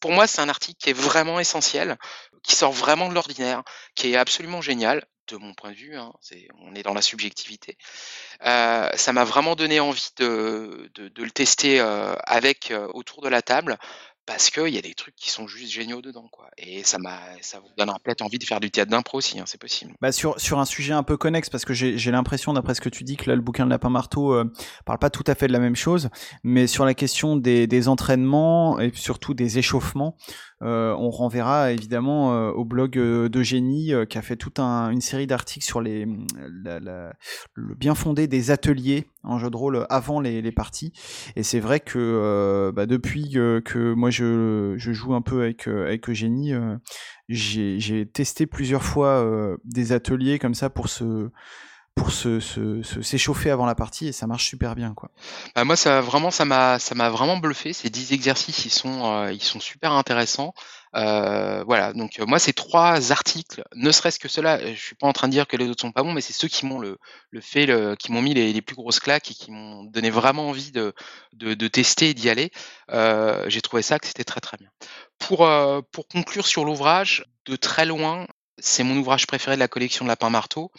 Pour moi, c'est un article qui est vraiment essentiel, qui sort vraiment de l'ordinaire, qui est absolument génial de mon point de vue, hein, on est dans la subjectivité. Euh, ça m'a vraiment donné envie de, le tester euh, avec euh, autour de la table parce qu'il y a des trucs qui sont juste géniaux dedans, quoi. Et ça m'a, ça vous donnera peut-être envie de faire du théâtre d'impro aussi, hein, c'est possible. Bah sur, sur un sujet un peu connexe, parce que j'ai l'impression, d'après ce que tu dis, que là, le bouquin de Lapin Marteau euh, parle pas tout à fait de la même chose, mais sur la question des, des entraînements et surtout des échauffements, on renverra évidemment euh, au blog euh, d'Eugénie qui a fait toute une série d'articles sur les, le bien fondé des ateliers en jeu de rôle avant les, parties. Et c'est vrai que bah, depuis que moi je, joue un peu avec, avec Eugénie, j'ai testé plusieurs fois des ateliers comme ça pour se pour se, s'échauffer avant la partie et ça marche super bien quoi. Bah moi ça vraiment ça m'a ça m'a vraiment bluffé ces 10 exercices ils sont euh, ils sont super intéressants. Euh, voilà donc euh, moi ces trois articles ne serait-ce que cela je suis pas en train de dire que les autres sont pas bons mais c'est ceux qui m'ont le, le fait le, qui m'ont mis les, plus grosses claques et qui m'ont donné vraiment envie de de, de tester et d'y aller. j'ai trouvé ça que c'était très très bien. Pour pour conclure sur l'ouvrage de très loin c'est mon ouvrage préféré de la collection de Lapin Marteau.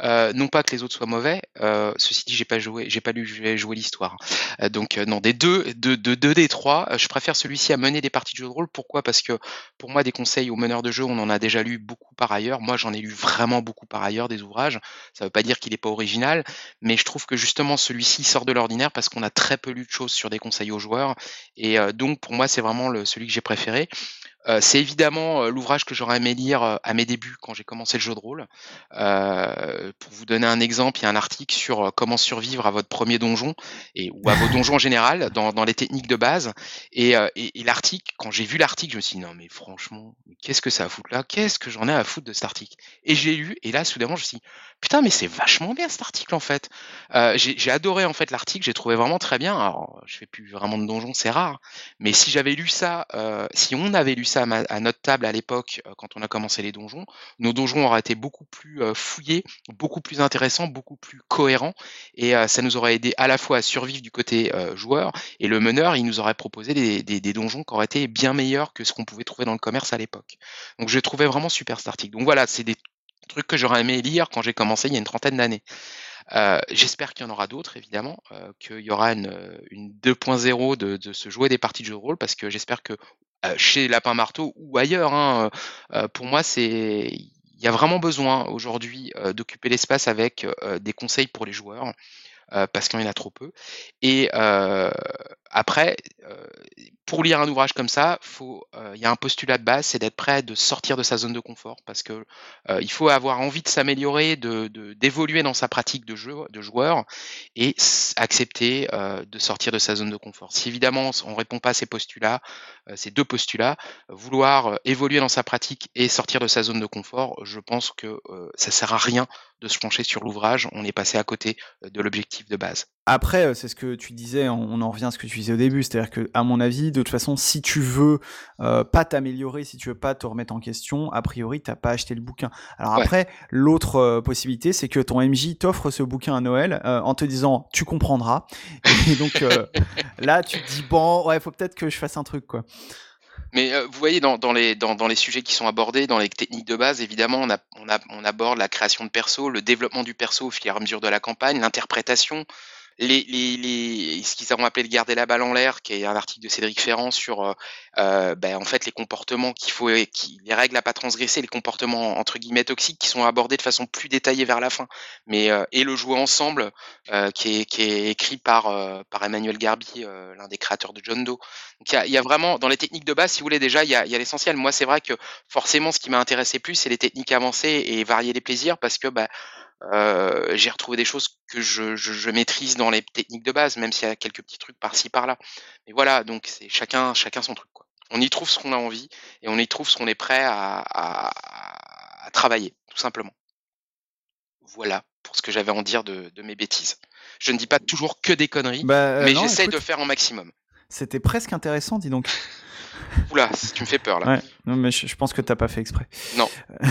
Euh, non pas que les autres soient mauvais. Euh, ceci dit, j'ai pas joué, j'ai pas lu, j'ai joué l'histoire. Euh, donc non, des deux, de deux, des trois, je préfère celui-ci à mener des parties de jeu de rôle. Pourquoi? Parce que pour moi, des conseils aux meneurs de jeu, on en a déjà lu beaucoup par ailleurs. Moi, j'en ai lu vraiment beaucoup par ailleurs des ouvrages. Ça veut pas dire qu'il est pas original, mais je trouve que justement celui-ci sort de l'ordinaire parce qu'on a très peu lu de choses sur des conseils aux joueurs. Et donc pour moi, c'est vraiment celui que j'ai préféré. Euh, c'est évidemment euh, l'ouvrage que j'aurais aimé lire euh, à mes débuts quand j'ai commencé le jeu de rôle. pour vous donner un exemple, il y a un article sur comment survivre à votre premier donjon et ou à vos donjons en général dans, dans les techniques de base. Et, et, l'article, quand j'ai vu l'article, je me suis dit non mais franchement, qu'est-ce que ça a à foutre là? Qu'est-ce que j'en ai à foutre de cet article? Et j'ai lu et là soudainement je me suis dit putain mais c'est vachement bien cet article en fait. j'ai adoré en fait l'article, j'ai trouvé vraiment très bien. Alors je fais plus vraiment de donjons, c'est rare, mais si j'avais lu ça, si on avait lu ça à, notre table à l'époque, euh, quand on a commencé les donjons, nos donjons auraient été beaucoup plus euh, fouillés, beaucoup plus intéressants, beaucoup plus cohérents, et euh, ça nous aurait aidé à la fois à survivre du côté joueur, et le meneur, il nous aurait proposé des, donjons qui auraient été bien meilleurs que ce qu'on pouvait trouver dans le commerce à l'époque. Donc je trouvais vraiment super cet article. Donc voilà, c'est des trucs que j'aurais aimé lire quand j'ai commencé il y a une trentaine d'années. J'espère qu'il y en aura d'autres, évidemment, qu'il y aura une, 2.0 de, de, se jouer des parties de jeu de rôle, parce que j'espère que chez Lapin Marteau ou ailleurs. Hein, pour moi, il y a vraiment besoin aujourd'hui d'occuper l'espace avec des conseils pour les joueurs. Parce qu'il y en a trop peu. Et après, pour lire un ouvrage comme ça, il y a un postulat de base, c'est d'être prêt de sortir de sa zone de confort, parce que il faut avoir envie de s'améliorer, d'évoluer dans sa pratique de joueur, et accepter de sortir de sa zone de confort. Si évidemment on répond pas à ces postulats, ces deux postulats, vouloir évoluer dans sa pratique et sortir de sa zone de confort, je pense que ça sert à rien de se pencher sur l'ouvrage. On est passé à côté de l'objectif de base. Après, c'est ce que tu disais, on en revient à ce que tu disais au début, c'est-à-dire que, à mon avis, de toute façon, si tu veux euh, pas t'améliorer, si tu veux pas te remettre en question, a priori, t'as pas acheté le bouquin. Alors après, l'autre euh, possibilité, c'est que ton MJ t'offre ce bouquin à Noël euh, en te disant, tu comprendras. Et donc là, tu te dis, bon, ouais, faut peut-être que je fasse un truc, quoi. Mais vous voyez, dans, les, dans, les sujets qui sont abordés, dans les techniques de base, évidemment, on, on aborde la création de perso, le développement du perso au fur et à mesure de la campagne, l'interprétation, les, ce qu'ils ont appelé le garder la balle en l'air, qui est un article de Cédric Ferrand sur euh, euh ben, en fait les comportements qu'il faut, qui, les règles à pas transgresser, les comportements entre guillemets toxiques qui sont abordés de façon plus détaillée vers la fin. Mais euh, et le jouer ensemble, qui, est, qui est écrit par par Emmanuel Garbi, l'un des créateurs de John Doe. Donc il y a, vraiment dans les techniques de base, si vous voulez déjà, il y a, l'essentiel. Moi, c'est vrai que forcément, ce qui m'a intéressé plus, c'est les techniques avancées et varier les plaisirs, parce que bah, euh, j'ai retrouvé des choses que je, je, maîtrise dans les techniques de base, même s'il y a quelques petits trucs par-ci par-là. Mais voilà, donc c'est chacun, chacun son truc. Quoi. On y trouve ce qu'on a envie et on y trouve ce qu'on est prêt à, à, à, travailler, tout simplement. Voilà pour ce que j'avais à en dire de, de, mes bêtises. Je ne dis pas toujours que des conneries, bah, euh, mais j'essaie de faire en maximum. C'était presque intéressant, dis donc. Oula, tu me fais peur là. Non, mais je, pense que t'as pas fait exprès. Non.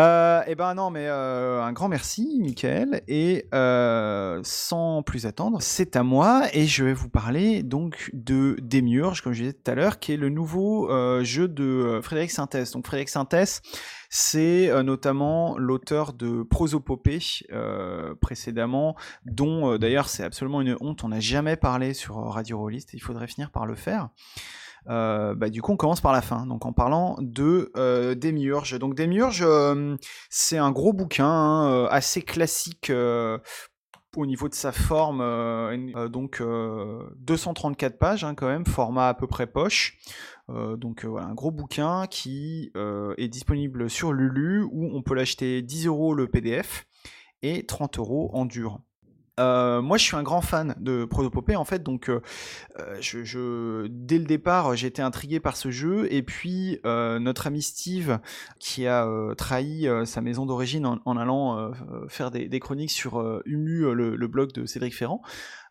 euh, eh ben non, mais euh, un grand merci, Michael. Et euh, sans plus attendre, c'est à moi et je vais vous parler donc de Demiurge, comme je disais tout à l'heure, qui est le nouveau euh, jeu de Frédéric Sintès. Donc Frédéric Sintès, c'est notamment l'auteur de Prosopopée précédemment, dont d'ailleurs c'est absolument une honte, on n'a jamais parlé sur Radio Rollist, il faudrait finir par le faire. Euh, bah, du coup, on commence par la fin, donc en parlant de euh, Demiurge. Donc Demiurge, euh, c'est un gros bouquin hein, euh, assez classique au niveau de sa forme, donc 234 pages hein, quand même, format à peu près poche. donc voilà, un gros bouquin qui est disponible sur Lulu où on peut l'acheter 10 euros le PDF et 30 euros en dur. Euh, moi, je suis un grand fan de Protopopée, en fait, donc euh, euh, je, dès le départ, été intrigué par ce jeu, et puis notre ami Steve, qui a trahi sa maison d'origine en, allant faire des, chroniques sur Humu, le, blog de Cédric Ferrand,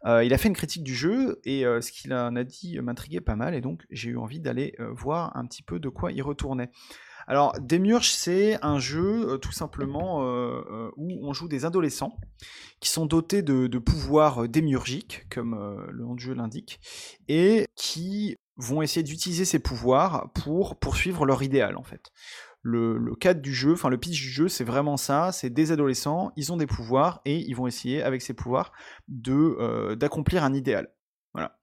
il a fait une critique du jeu, et ce qu'il en a dit m'intriguait pas mal, et donc j'ai eu envie d'aller voir un petit peu de quoi il retournait. Alors, Demiurge, c'est un jeu euh, tout simplement euh, euh, où on joue des adolescents qui sont dotés de, pouvoirs démiurgiques, comme le nom du jeu l'indique, et qui vont essayer d'utiliser ces pouvoirs pour poursuivre leur idéal, en fait. Le, cadre du jeu, enfin le pitch du jeu, c'est vraiment ça, c'est des adolescents, ils ont des pouvoirs, et ils vont essayer, avec ces pouvoirs, de d'accomplir un idéal. Voilà.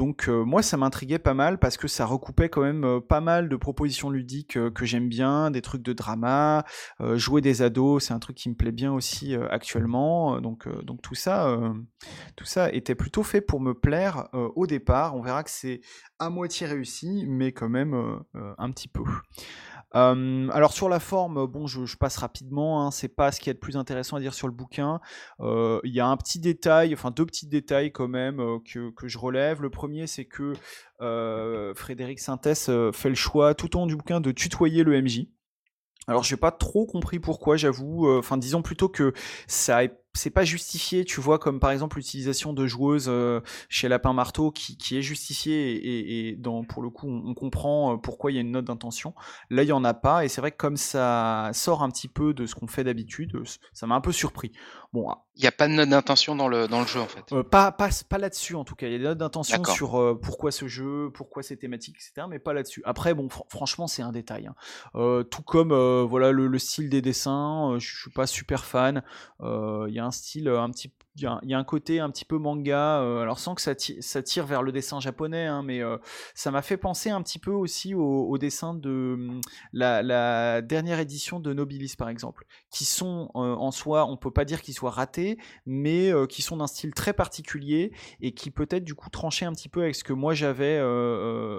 Donc euh, moi ça m'intriguait pas mal parce que ça recoupait quand même euh, pas mal de propositions ludiques euh, que j'aime bien, des trucs de drama, jouer des ados, c'est un truc qui me plaît bien aussi actuellement. Donc, donc tout ça, tout ça était plutôt fait pour me plaire au départ. On verra que c'est à moitié réussi, mais quand même un petit peu alors sur la forme, bon, je, passe rapidement. Hein, c'est pas ce qui est le plus intéressant à dire sur le bouquin. Il y a un petit détail, enfin deux petits détails quand même que, que, je relève. Le premier, c'est que Frédéric Sintès fait le choix tout au long du bouquin de tutoyer le MJ. Alors j'ai pas trop compris pourquoi, j'avoue. Enfin, disons plutôt que ça c'est pas justifié, tu vois, comme par exemple l'utilisation de joueuses euh, chez Lapin Marteau qui, qui est justifiée et, et, dans, pour le coup on, comprend euh, pourquoi il y a une note d'intention. Là il y en a pas et c'est vrai que comme ça sort un petit peu de ce qu'on fait d'habitude, euh, ça m'a un peu surpris. Bon, ah. il n'y a pas de note d'intention dans le, dans le jeu en fait. pas pas, pas là-dessus en tout cas. Il y a des notes d'intention sur pourquoi ce jeu, pourquoi ces thématiques, etc. Mais pas là-dessus. Après bon, franchement c'est un détail. Hein. tout comme voilà le, le, style des dessins, je suis pas super fan. Il y a un style euh, un petit il y, a un côté un petit peu manga, euh, alors sans que ça, ça, tire vers le dessin japonais, hein, mais euh, ça m'a fait penser un petit peu aussi au, dessin de hum, la, dernière édition de Nobilis par exemple, qui sont en soi, on peut pas dire qu'ils soient ratés, mais qui sont d'un style très particulier et qui peut-être du coup tranchaient un petit peu avec ce que moi j'avais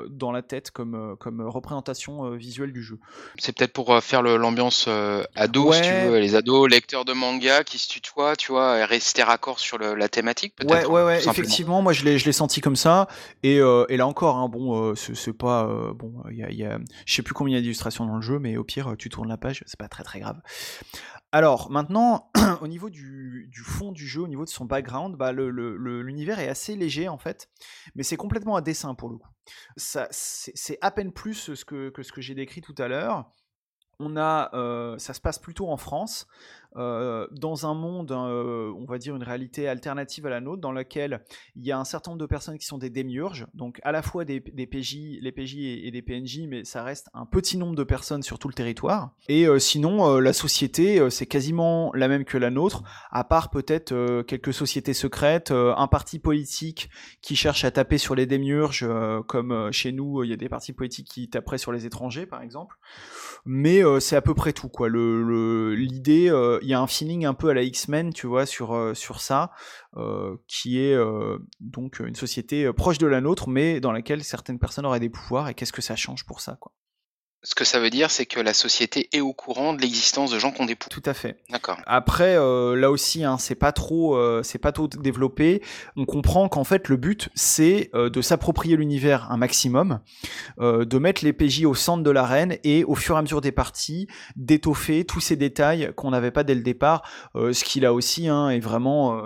dans la tête comme, comme représentation visuelle du jeu. C'est peut-être pour faire l'ambiance ado, si tu veux, les ados, lecteurs de manga qui se tutoient, tu vois, rester raccord sur la thématique Ouais, ouais, ouais, effectivement, moi je l'ai, je l'ai senti comme ça. Et, euh, et là encore, hein, bon, euh, c'est, pas. Euh, bon, il y a, y a, je sais plus combien il y a d'illustrations dans le jeu, mais au pire, tu tournes la page, c'est pas très très grave. Alors maintenant, au niveau du, du, fond du jeu, au niveau de son background, bah, le, le, l'univers est assez léger en fait, mais c'est complètement à dessin pour le coup. Ça, c'est, c'est à peine plus ce que, que ce que j'ai décrit tout à l'heure. On a, ça se passe plutôt en France. Euh, dans un monde, euh, on va dire une réalité alternative à la nôtre, dans laquelle il y a un certain nombre de personnes qui sont des démiurges, donc à la fois des, PJ, les PJ et, des PNJ, mais ça reste un petit nombre de personnes sur tout le territoire. Et euh, sinon, la société, c'est quasiment la même que la nôtre, à part peut-être quelques sociétés secrètes, un parti politique qui cherche à taper sur les démiurges, comme chez nous, il y a des partis politiques qui taperaient sur les étrangers, par exemple. Mais c'est à peu près tout, quoi. L'idée, le, il y a un feeling un peu à la X-Men, tu vois, sur, euh, sur ça, euh, qui est euh, donc une société proche de la nôtre, mais dans laquelle certaines personnes auraient des pouvoirs, et qu'est-ce que ça change pour ça, quoi. Ce que ça veut dire, c'est que la société est au courant de l'existence de gens des pouvoirs. Tout à fait. D'accord. Après, là aussi, hein, c'est pas trop, c'est pas trop développé. On comprend qu'en fait, le but, c'est de s'approprier l'univers un maximum, de mettre les PJ au centre de l'arène et au fur et à mesure des parties, d'étoffer tous ces détails qu'on n'avait pas dès le départ. ce qui là aussi hein, est vraiment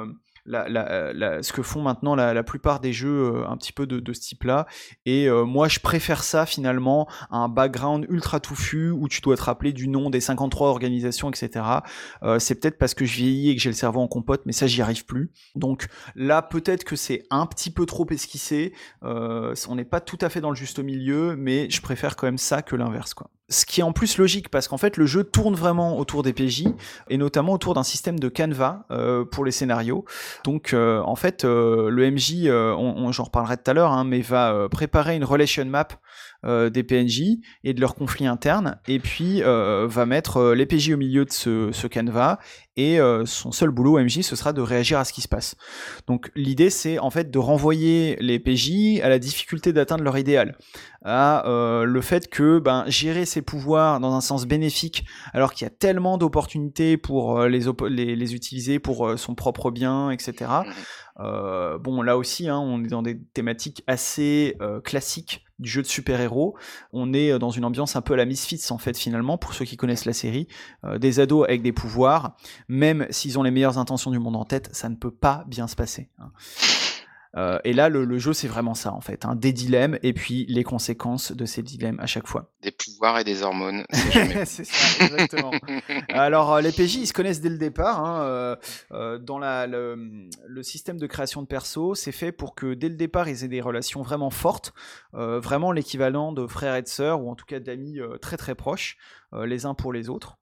ce que font maintenant la, plupart des jeux un petit peu de, ce type-là. Et moi, je préfère ça finalement à un background ultra touffu où tu dois te rappeler du nom des 53 organisations, etc. c'est peut-être parce que je vieillis et que j'ai le cerveau en compote, mais ça, j'y arrive plus. Donc là, peut-être que c'est un petit peu trop esquissé. on n'est pas tout à fait dans le juste milieu, mais je préfère quand même ça que l'inverse, quoi. Ce qui est en plus logique parce qu'en fait le jeu tourne vraiment autour des PJ et notamment autour d'un système de canevas euh, pour les scénarios. Donc euh, en fait euh, le MJ, on, j'en reparlerai tout à l'heure, hein, mais va préparer une relation map des PNJ et de leurs conflits internes et puis va mettre les PJ au milieu de ce, ce canevas et son seul boulot MJ ce sera de réagir à ce qui se passe. Donc l'idée c'est en fait de renvoyer les PJ à la difficulté d'atteindre leur idéal à euh, le fait que ben, gérer ses pouvoirs dans un sens bénéfique, alors qu'il y a tellement d'opportunités pour euh, les, les, les, utiliser pour euh, son propre bien, etc. Mmh. bon, là aussi, hein, on est dans des thématiques assez classiques du jeu de super-héros. On est dans une ambiance un peu à la Misfits, en fait, finalement, pour ceux qui connaissent la série. des ados avec des pouvoirs, même s'ils ont les meilleures intentions du monde en tête, ça ne peut pas bien se passer. Hein. Euh, et là, le, jeu, c'est vraiment ça, en fait. Hein, des dilemmes et puis les conséquences de ces dilemmes à chaque fois. Des pouvoirs et des hormones. c'est ça, exactement. Alors, euh, les PJ, ils se connaissent dès le départ. Hein, euh, dans la, le, système de création de perso, c'est fait pour que dès le départ, ils aient des relations vraiment fortes, vraiment l'équivalent de frères et de sœurs, ou en tout cas d'amis très très proches, les uns pour les autres.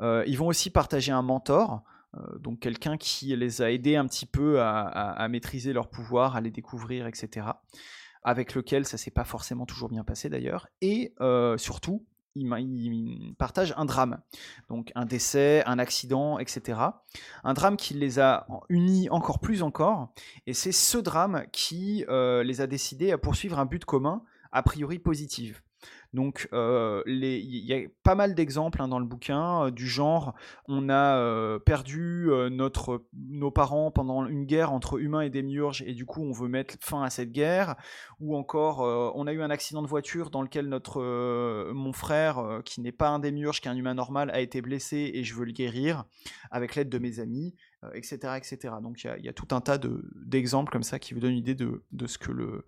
ils vont aussi partager un mentor. Euh, donc quelqu'un qui les a aidés un petit peu à, maîtriser leur pouvoir, à les découvrir, etc. Avec lequel ça s'est pas forcément toujours bien passé d'ailleurs. Et euh, surtout, ils, partagent un drame. Donc un décès, un accident, etc. Un drame qui les a unis encore plus encore. Et c'est ce drame qui euh, les a décidés à poursuivre un but commun, a priori positif. Donc, euh, il y a pas mal d'exemples hein, dans le bouquin euh, du genre on a euh, perdu nos parents pendant une guerre entre humains et démiurges et du coup on veut mettre fin à cette guerre, ou encore on a eu un accident de voiture dans lequel notre mon frère qui n'est pas un démiurge, qui est un humain normal, a été blessé et je veux le guérir avec l'aide de mes amis etc., euh, etc. Donc il y, a tout un tas d'exemples comme ça qui vous donnent une idée de, ce que le,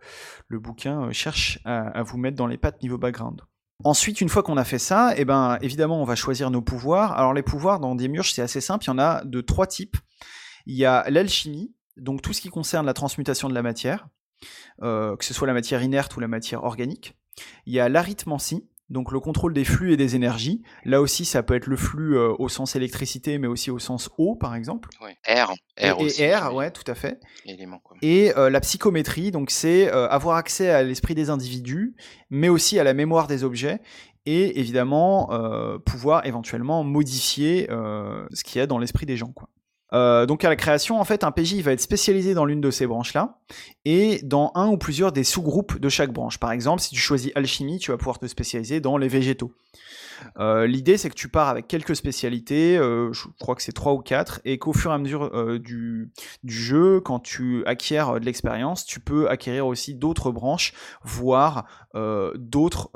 bouquin euh, cherche à, vous mettre dans les pattes niveau background. Ensuite, une fois qu'on a fait ça, eh ben, évidemment, on va choisir nos pouvoirs. Alors les pouvoirs dans Demiurge, c'est assez simple, il y en a de trois types. Il y a l'alchimie, donc tout ce qui concerne la transmutation de la matière, euh, que ce soit la matière inerte ou la matière organique. Il y a l'arithmancie, donc le contrôle des flux et des énergies. Là aussi, ça peut être le flux euh, au sens électricité, mais aussi au sens eau, par exemple. Ouais. Air, air et, air, ouais, tout à fait. Et euh, la psychométrie, donc c'est euh, avoir accès à l'esprit des individus, mais aussi à la mémoire des objets, et évidemment pouvoir éventuellement modifier ce qu'il y a dans l'esprit des gens, quoi. Euh, donc à la création, en fait, un PJ va être spécialisé dans l'une de ces branches-là et dans un ou plusieurs des sous-groupes de chaque branche. Par exemple, si tu choisis alchimie, tu vas pouvoir te spécialiser dans les végétaux. Euh, l'idée, c'est que tu pars avec quelques spécialités, euh, je crois que c'est trois ou quatre, et qu'au fur et à mesure du, jeu, quand tu acquiers de l'expérience, tu peux acquérir aussi d'autres branches, voire d'autres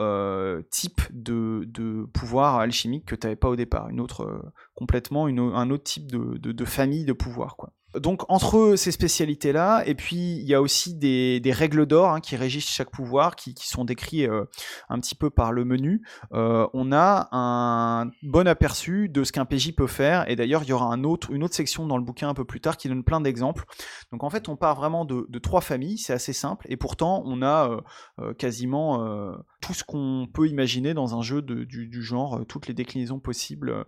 types de, pouvoirs alchimiques que tu n'avais pas au départ. Une autre complètement un autre type de, famille de pouvoir. Quoi. Donc entre ces spécialités-là, et puis il y a aussi des, règles d'or hein, qui régissent chaque pouvoir, qui, sont décrits euh, un petit peu par le menu, euh, on a un bon aperçu de ce qu'un PJ peut faire, et d'ailleurs il y aura une autre section dans le bouquin un peu plus tard qui donne plein d'exemples. Donc en fait on part vraiment de, trois familles, c'est assez simple, et pourtant on a euh, quasiment tout ce qu'on peut imaginer dans un jeu du, du, genre, toutes les déclinaisons possibles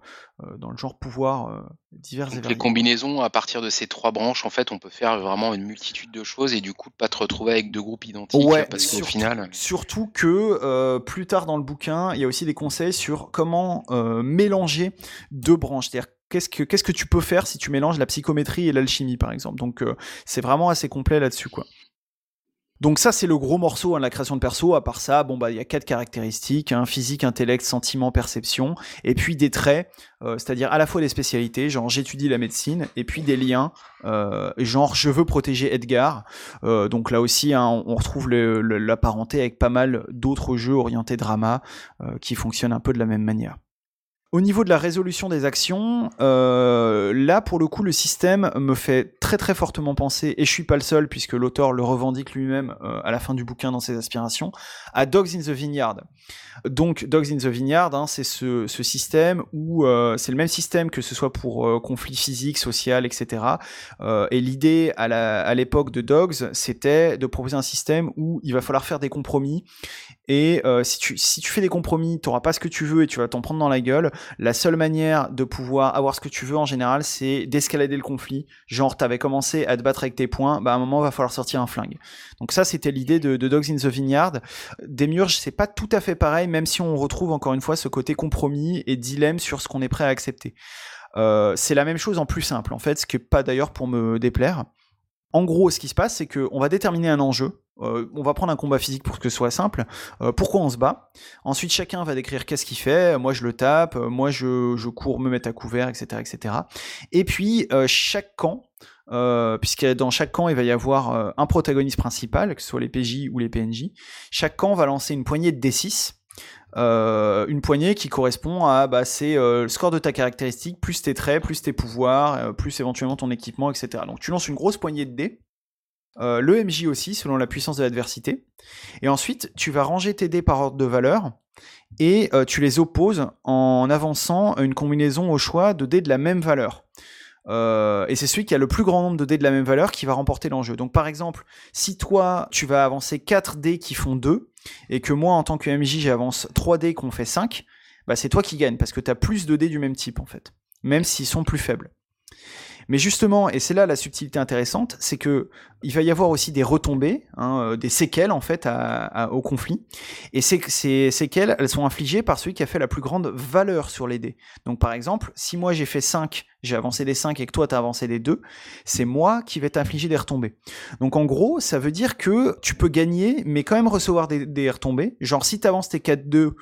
dans le genre pouvoir divers et variés. Les combinaisons à partir de ces trois branches, en fait, on peut faire vraiment une multitude de choses et du coup pas te retrouver avec deux groupes identiques. Ouais, parce qu'au final. Surtout que euh, plus tard dans le bouquin, il y a aussi des conseils sur comment euh, mélanger deux branches. C'est-à-dire qu'est-ce que qu'est-ce que tu peux faire si tu mélanges la psychométrie et l'alchimie, par exemple. Donc euh, c'est vraiment assez complet là-dessus, quoi. Donc ça, c'est le gros morceau, hein, la création de perso. À part ça, bon bah il y a quatre caractéristiques hein, physique, intellect, sentiment, perception, et puis des traits, euh, c'est-à-dire à la fois des spécialités, genre j'étudie la médecine, et puis des liens, euh, genre je veux protéger Edgar. Euh, donc là aussi, hein, on retrouve la parenté avec pas mal d'autres jeux orientés drama qui fonctionnent un peu de la même manière. Au niveau de la résolution des actions, euh, là pour le coup le système me fait très très fortement penser, et je suis pas le seul puisque l'auteur le revendique lui-même euh, à la fin du bouquin dans ses aspirations, à Dogs in the Vineyard. Donc Dogs in the Vineyard, hein, c'est ce, système où euh, c'est le même système que ce soit pour conflit physique, social, etc. Et l'idée à l'époque de Dogs, c'était de proposer un système où il va falloir faire des compromis et euh, si, tu, fais des compromis, tu n'auras pas ce que tu veux et tu vas t'en prendre dans la gueule. La seule manière de pouvoir avoir ce que tu veux en général, c'est d'escalader le conflit. Genre, tu avais commencé à te battre avec tes points, bah à un moment, il va falloir sortir un flingue. Donc ça, c'était l'idée de, Dogs in the Vineyard. Demiurge, c'est pas tout à fait pareil, même si on retrouve encore une fois ce côté compromis et dilemme sur ce qu'on est prêt à accepter. Euh, c'est la même chose en plus simple, en fait, ce qui n'est pas d'ailleurs pour me déplaire. En gros, ce qui se passe, c'est qu'on va déterminer un enjeu. Euh, on va prendre un combat physique pour que ce soit simple. Euh, pourquoi on se bat? Ensuite, chacun va décrire qu'est-ce qu'il fait. Moi, je le tape. Moi, je, cours, me mettre à couvert, etc., etc. Et puis, euh, chaque camp, puisque dans chaque camp, il va y avoir un protagoniste principal, que ce soit les PJ ou les PNJ. Chaque camp va lancer une poignée de D6. une poignée qui correspond à bah, c'est le score de ta caractéristique plus tes traits, plus tes pouvoirs, plus éventuellement ton équipement, etc. Donc tu lances une grosse poignée de dés euh, le MJ aussi, selon la puissance de l'adversité. Et ensuite, tu vas ranger tes dés par ordre de valeur et euh, tu les opposes en avançant une combinaison au choix de dés de la même valeur. Euh, et c'est celui qui a le plus grand nombre de dés de la même valeur qui va remporter l'enjeu. Donc par exemple, si toi tu vas avancer 4 dés qui font 2, et que moi en tant que MJ j'avance 3 dés qu'on fait 5, bah c'est toi qui gagne, parce que tu as plus de dés du même type en fait, même s'ils sont plus faibles. Mais justement, et c'est là la subtilité intéressante, c'est que il va y avoir aussi des retombées, hein, euh, des séquelles en fait au conflit. Et ces, séquelles, elles sont infligées par celui qui a fait la plus grande valeur sur les dés. Donc par exemple, si moi j'ai fait 5, j'ai avancé des 5 et que toi tu as avancé des 2, c'est moi qui vais t'infliger des retombées. Donc en gros, ça veut dire que tu peux gagner, mais quand même recevoir des, retombées. Genre si tu avances tes 4-2,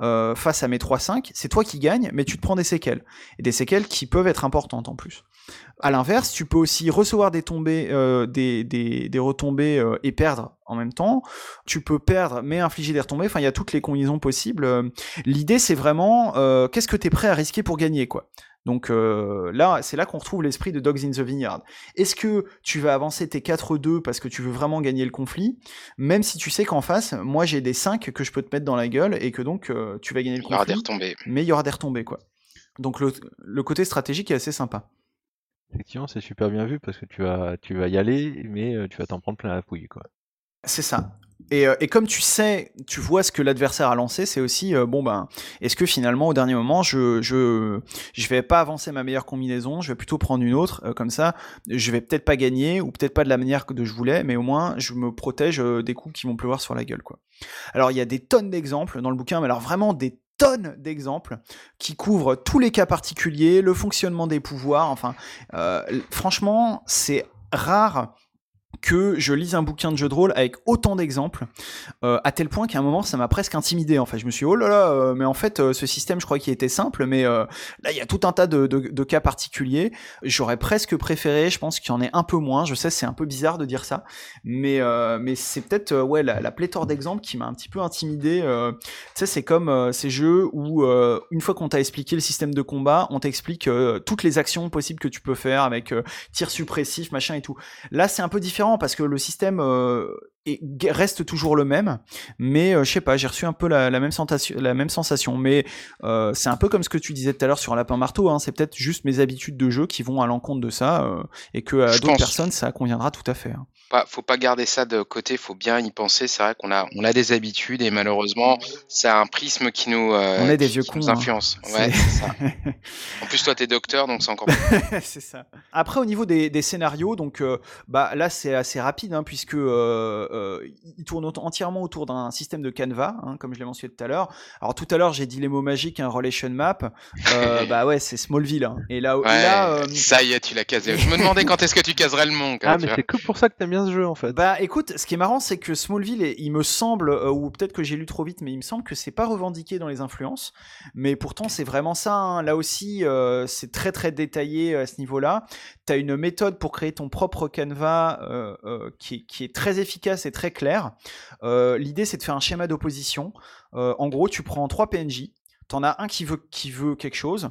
euh, face à mes 3-5, c'est toi qui gagnes, mais tu te prends des séquelles. Et des séquelles qui peuvent être importantes en plus. À l'inverse, tu peux aussi recevoir des tombées, euh, des, des, des, retombées euh, et perdre en même temps. Tu peux perdre mais infliger des retombées. Enfin, il y a toutes les combinaisons possibles. L'idée, c'est vraiment qu'est-ce que tu es prêt à risquer pour gagner, quoi. Donc euh, là, c'est là qu'on retrouve l'esprit de Dogs in the Vineyard. Est-ce que tu vas avancer tes 4-2 parce que tu veux vraiment gagner le conflit, même si tu sais qu'en face, moi j'ai des 5 que je peux te mettre dans la gueule et que donc euh, tu vas gagner le conflit. Il y aura des retombées. Mais il y aura des retombées, quoi. Donc le, côté stratégique est assez sympa. Effectivement, c'est super bien vu parce que tu vas, y aller, mais euh, tu vas t'en prendre plein la fouille, quoi. C'est ça. Euh, et, comme tu sais, tu vois ce que l'adversaire a lancé, c'est aussi euh, bon ben, est-ce que finalement au dernier moment je je vais pas avancer ma meilleure combinaison, je vais plutôt prendre une autre comme ça, je vais peut-être pas gagner ou peut-être pas de la manière que je voulais, mais au moins je me protège des coups qui vont pleuvoir sur la gueule quoi. Alors il y a des tonnes d'exemples dans le bouquin, mais alors vraiment des tonnes d'exemples qui couvrent tous les cas particuliers, le fonctionnement des pouvoirs, enfin franchement c'est rare que je lise un bouquin de jeu de rôle avec autant d'exemples, euh, à tel point qu'à un moment ça m'a presque intimidé. En fait, je me suis dit, oh là là, euh, mais en fait euh, ce système, je crois qu'il était simple, mais là il y a tout un tas de, cas particuliers. J'aurais presque préféré, je pense qu'il y en ait un peu moins. Je sais, c'est un peu bizarre de dire ça, mais mais c'est peut-être ouais la, la, pléthore d'exemples qui m'a un petit peu intimidé. tu sais, c'est comme ces jeux où une fois qu'on t'a expliqué le système de combat, on t'explique toutes les actions possibles que tu peux faire avec tir suppressif, machin et tout. Là, c'est un peu différent parce que le système euh, reste toujours le même, mais euh, je sais pas, j'ai reçu un peu la, même sensation, la même sensation. Mais euh, c'est un peu comme ce que tu disais tout à l'heure sur Lapin Marteau. Hein, c'est peut-être juste mes habitudes de jeu qui vont à l'encontre de ça, et que à d'autres personnes ça conviendra tout à fait. Hein. Faut pas garder ça de côté, faut bien y penser. C'est vrai qu'on a, on a des habitudes et malheureusement, c'est un prisme qui nous, on est des vieux cons, hein. influence. Ouais, ça. En plus, toi, t'es docteur, donc c'est encore. c'est ça. Après, au niveau des, des scénarios, donc, bah là, c'est assez rapide, hein, puisque euh, il tourne entièrement autour d'un système de canevas, hein, comme je l'ai mentionné tout à l'heure. Alors tout à l'heure, j'ai dit les mots magiques, un relation map. Euh, bah ouais, c'est Smallville. Hein. Et là, euh, ça y est, tu l'as casé. Je me demandais quand est-ce que tu caserais le monde. Ah, mais c'est que pour ça que t'aimes bien ce jeu en fait. Bah écoute, ce qui est marrant, c'est que Smallville, il me semble, ou peut-être que j'ai lu trop vite, mais il me semble que c'est pas revendiqué dans les influences. Mais pourtant, c'est vraiment ça. Hein. Là aussi, c'est très très détaillé à ce niveau-là. T'as une méthode pour créer ton propre canevas qui, qui est très efficace et très clair. Euh, l'idée, c'est de faire un schéma d'opposition. Euh, en gros, tu prends trois PNJ. t'en as un qui veut, quelque chose,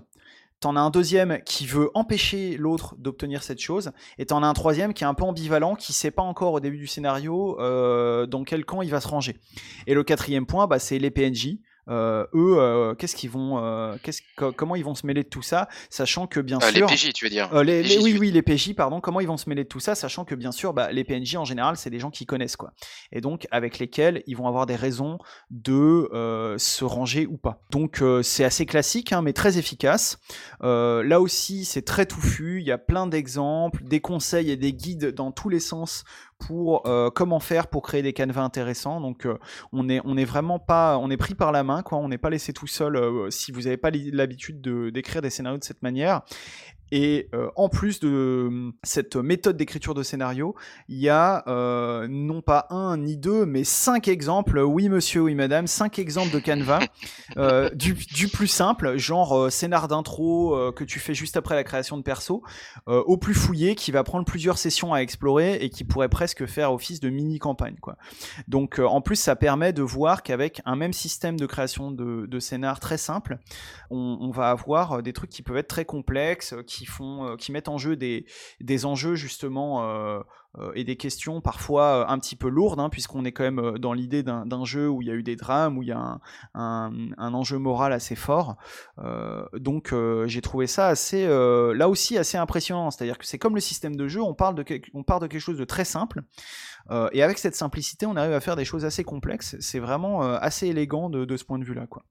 t'en as un deuxième qui veut empêcher l'autre d'obtenir cette chose, et t'en as un troisième qui est un peu ambivalent, qui sait pas encore au début du scénario euh, dans quel camp il va se ranger. Et le quatrième point, bah, c'est les PNJ. Euh, eux, euh, qu'est-ce qu'ils vont, euh, qu'est-ce, co- comment ils vont se mêler de tout ça, sachant que bien Euh, les sûr, PJ, tu veux dire euh, les, les- oui, veux oui, les PJ, pardon. Comment ils vont se mêler de tout ça, sachant que bien sûr, bah, les PNJ en général, c'est des gens qui connaissent quoi, et donc avec lesquels ils vont avoir des raisons de euh, se ranger ou pas. Donc euh, c'est assez classique, hein, mais très efficace. Euh, là aussi, c'est très touffu. Il y a plein d'exemples, des conseils et des guides dans tous les sens pour euh, comment faire pour créer des canevas intéressants. Donc euh, on est vraiment pas on est pris par la main quoi. On n'est pas laissé tout seul euh, si vous n'avez pas l'habitude de d'écrire des scénarios de cette manière. Et euh, en plus de euh, cette méthode d'écriture de scénario, il y a euh, non pas un ni deux, mais cinq exemples. Oui, monsieur, oui, madame, cinq exemples de Canva euh, du, du plus simple, genre scénar d'intro que tu fais juste après la création de perso, au plus fouillé, qui va prendre plusieurs sessions à explorer et qui pourrait presque faire office de mini campagne, quoi. Donc, en plus, ça permet de voir qu'avec un même système de création de, de scénar très simple, on, on va avoir des trucs qui peuvent être très complexes, euh, qui font, euh, qui mettent en jeu des, enjeux justement euh, euh, et des questions parfois un petit peu lourdes, hein, puisqu'on est quand même dans l'idée d'un jeu où il y a eu des drames, où il y a un, enjeu moral assez fort. Donc j'ai trouvé ça assez, là aussi assez impressionnant. C'est-à-dire que c'est comme le système de jeu, on parle de, on part de quelque chose de très simple, et avec cette simplicité, on arrive à faire des choses assez complexes. C'est vraiment assez élégant de, ce point de vue-là, quoi.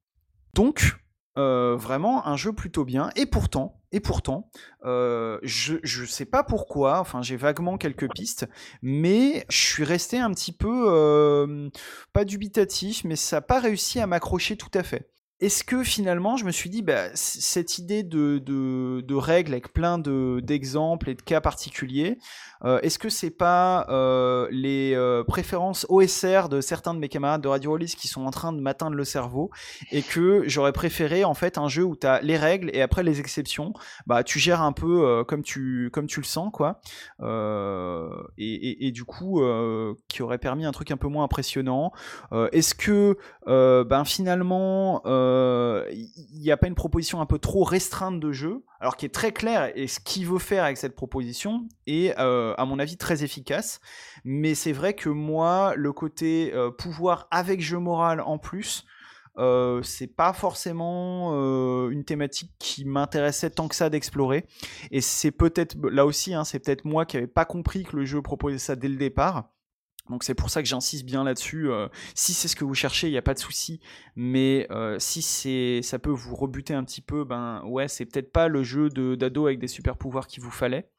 Donc vraiment un jeu plutôt bien. Et pourtant, et pourtant, euh, je je sais pas pourquoi. Enfin, j'ai vaguement quelques pistes, mais je suis resté un petit peu euh, pas dubitatif, mais ça n'a pas réussi à m'accrocher tout à fait. Est-ce que finalement, je me suis dit, bah, cette idée de, règles avec plein de- d'exemples et de cas particuliers, euh, est-ce que c'est pas euh, les euh, préférences OSR de certains de mes camarades de Radio Rollis qui sont en train de m'atteindre le cerveau et que j'aurais préféré en fait un jeu où tu as les règles et après les exceptions, bah tu gères un peu comme tu le sens quoi. Et, du coup qui aurait permis un truc un peu moins impressionnant. Est-ce que ben finalement il n'y a pas une proposition un peu trop restreinte de jeu alors qui est très clair et ce qu'il veut faire avec cette proposition est euh, à mon avis très efficace mais c'est vrai que moi le côté euh, pouvoir avec jeu moral en plus euh, c'est pas forcément euh, une thématique qui m'intéressait tant que ça d'explorer. Et c'est peut-être, là aussi, hein, c'est peut-être moi qui n'avais pas compris que le jeu proposait ça dès le départ. Donc c'est pour ça que j'insiste bien là-dessus. euh, si c'est ce que vous cherchez, il n'y a pas de souci. Mais euh, si c'est, ça peut vous rebuter un petit peu, ben ouais, c'est peut-être pas le jeu de d'ado avec des super pouvoirs qu'il vous fallait.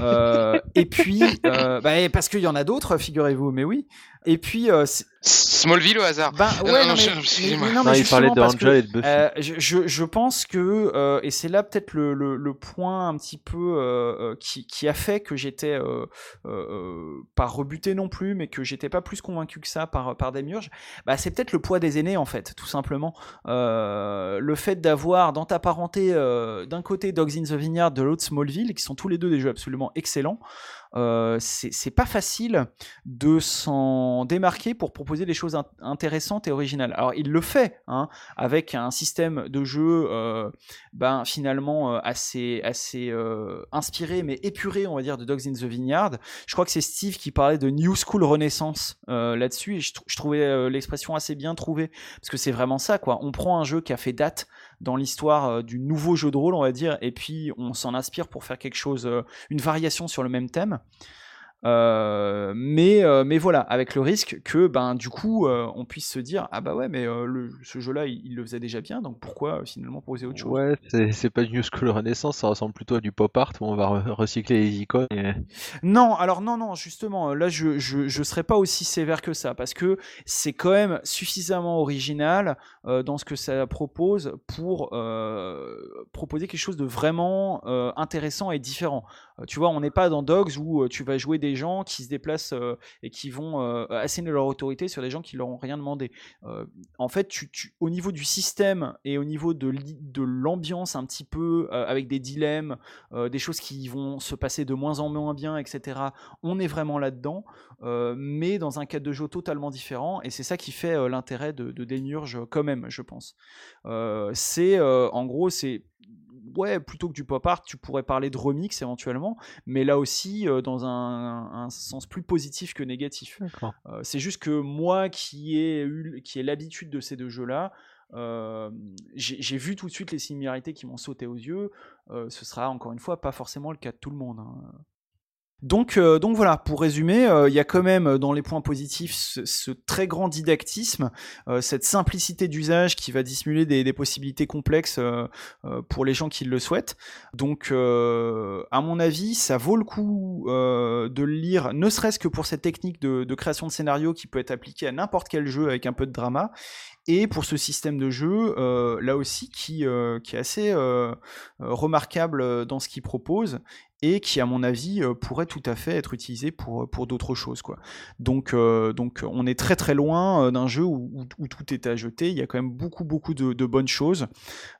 Euh, et puis, euh, bah, parce qu'il y en a d'autres, figurez-vous, mais oui. Et puis, euh, Smallville au hasard. ben Euh, ouais, non, non, mais, je- mais- excusez-moi. mais Non, mais il parlait de Angel et de Buffy. euh, je, pense que, euh, et c'est là peut-être le, le, le point un petit peu qui, qui a fait que j'étais euh, euh, euh, pas rebuté non plus, mais que j'étais pas plus convaincu que ça par, par Demiurge, bah, c'est peut-être le poids des aînés en fait, tout simplement. Euh, le fait d'avoir dans ta parenté euh, d'un côté Dogs in the Vineyard, de l'autre Smallville, qui sont tous les deux des jeux absolument excellents, euh, c'est pas facile de s'en démarquer pour proposer des choses int- intéressantes et originales. Alors il le fait, hein, avec un système de jeu euh, ben, finalement euh, assez, assez euh, inspiré mais épuré, on va dire, de Dogs in the Vineyard. Je crois que c'est Steve qui parlait de New School Renaissance là-dessus, et je, je trouvais l'expression assez bien trouvée, parce que c'est vraiment ça, quoi. On prend un jeu qui a fait date dans l'histoire du nouveau jeu de rôle, on va dire, et puis on s'en inspire pour faire quelque chose, une variation sur le même thème. Euh, mais, euh, mais voilà, avec le risque que ben, du coup euh, on puisse se dire ah bah ouais mais le- ce jeu-là il, il le faisait déjà bien donc pourquoi finalement proposer autre chose? Ouais, c'est pas du New School Renaissance, ça ressemble plutôt à du pop art où on va re- recycler les icônes. et- Non, alors non, non, justement, là je, je, je serais pas aussi sévère que ça parce que c'est quand même suffisamment original dans ce que ça propose pour proposer quelque chose de vraiment intéressant et différent. Euh, tu vois, on n'est pas dans Dogs où euh, tu vas jouer des gens qui se déplacent euh, et qui vont asséner leur autorité sur des gens qui leur ont rien demandé. En fait, au niveau du système et au niveau de l'ambiance un petit peu avec des dilemmes, des choses qui vont se passer de moins en moins bien, etc. On est vraiment là-dedans, mais dans un cadre de jeu totalement différent. Et c'est ça qui fait l'intérêt de, de Demiurge quand même, je pense. C'est en gros, c'est ouais, plutôt que du pop art, tu pourrais parler de remix éventuellement, mais là aussi euh, dans un, un sens plus positif que négatif. Euh, c'est juste que moi qui ai eu, qui ai l'habitude de ces deux jeux-là, euh, j'ai vu tout de suite les similarités qui m'ont sauté aux yeux. Ce sera encore une fois pas forcément le cas de tout le monde. hein. Donc, euh, donc voilà, pour résumer, euh, il y a quand même euh, dans les points positifs ce, très grand didactisme, cette simplicité d'usage qui va dissimuler des, possibilités complexes pour les gens qui le souhaitent. Donc, à mon avis, ça vaut le coup de le lire, ne serait-ce que pour cette technique de, création de scénario qui peut être appliquée à n'importe quel jeu avec un peu de drama, et pour ce système de jeu, là aussi, qui, est assez remarquable dans ce qu'il propose et qui, à mon avis, euh, pourrait tout à fait être utilisé pour, pour d'autres choses. Euh, donc, on est très très loin euh, d'un jeu où, tout est à jeter. Il y a quand même beaucoup beaucoup de, bonnes choses,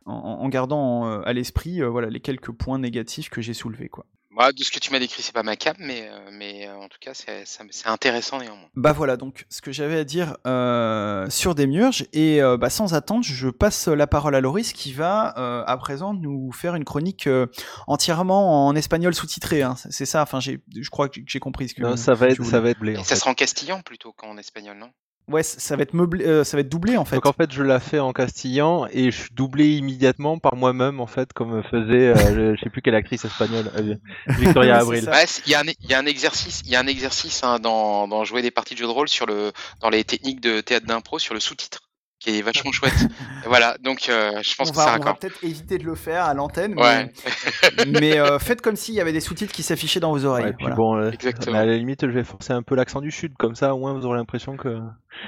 en, gardant euh, à l'esprit euh, voilà, les quelques points négatifs que j'ai soulevés. Quoi. Moi, de ce que tu m'as décrit, c'est pas ma cam, mais, euh, mais euh, en tout cas, c'est ça- c'est intéressant néanmoins. Bah voilà, donc ce que j'avais à dire euh, sur Demiurge, et euh, bah, sans attendre, je passe la parole à Loris qui va euh, à présent nous faire une chronique euh, entièrement en espagnol sous-titré. hein. C'est ça, enfin, j'ai- je crois que j'ai compris ce que Non, ça va tu être, ça va être blé. Et En ça fait. sera en castillan plutôt qu'en espagnol, non? Ouais, ça va être meublé, euh, ça va être doublé en fait. Donc en fait, je la fais en castillan et je suis doublé immédiatement par moi-même en fait, comme faisait, euh, je je sais plus quelle actrice espagnole, euh, Victoria Abril. ça. Ouais, Il y, a un- il y a un exercice, il y a un exercice hein, dans, dans jouer des parties de jeux de rôle sur le, dans les techniques de théâtre d'impro sur le sous-titre, qui est vachement chouette. Et voilà, donc euh, je pense on que ça va, sera on va peut-être éviter de le faire à l'antenne, mais, Ouais, mais euh, faites comme s'il y avait des sous-titres qui s'affichaient dans vos oreilles. Ouais, puis voilà. bon, euh, Exactement. à la limite, je vais forcer un peu l'accent du sud, comme ça au moins vous aurez l'impression que.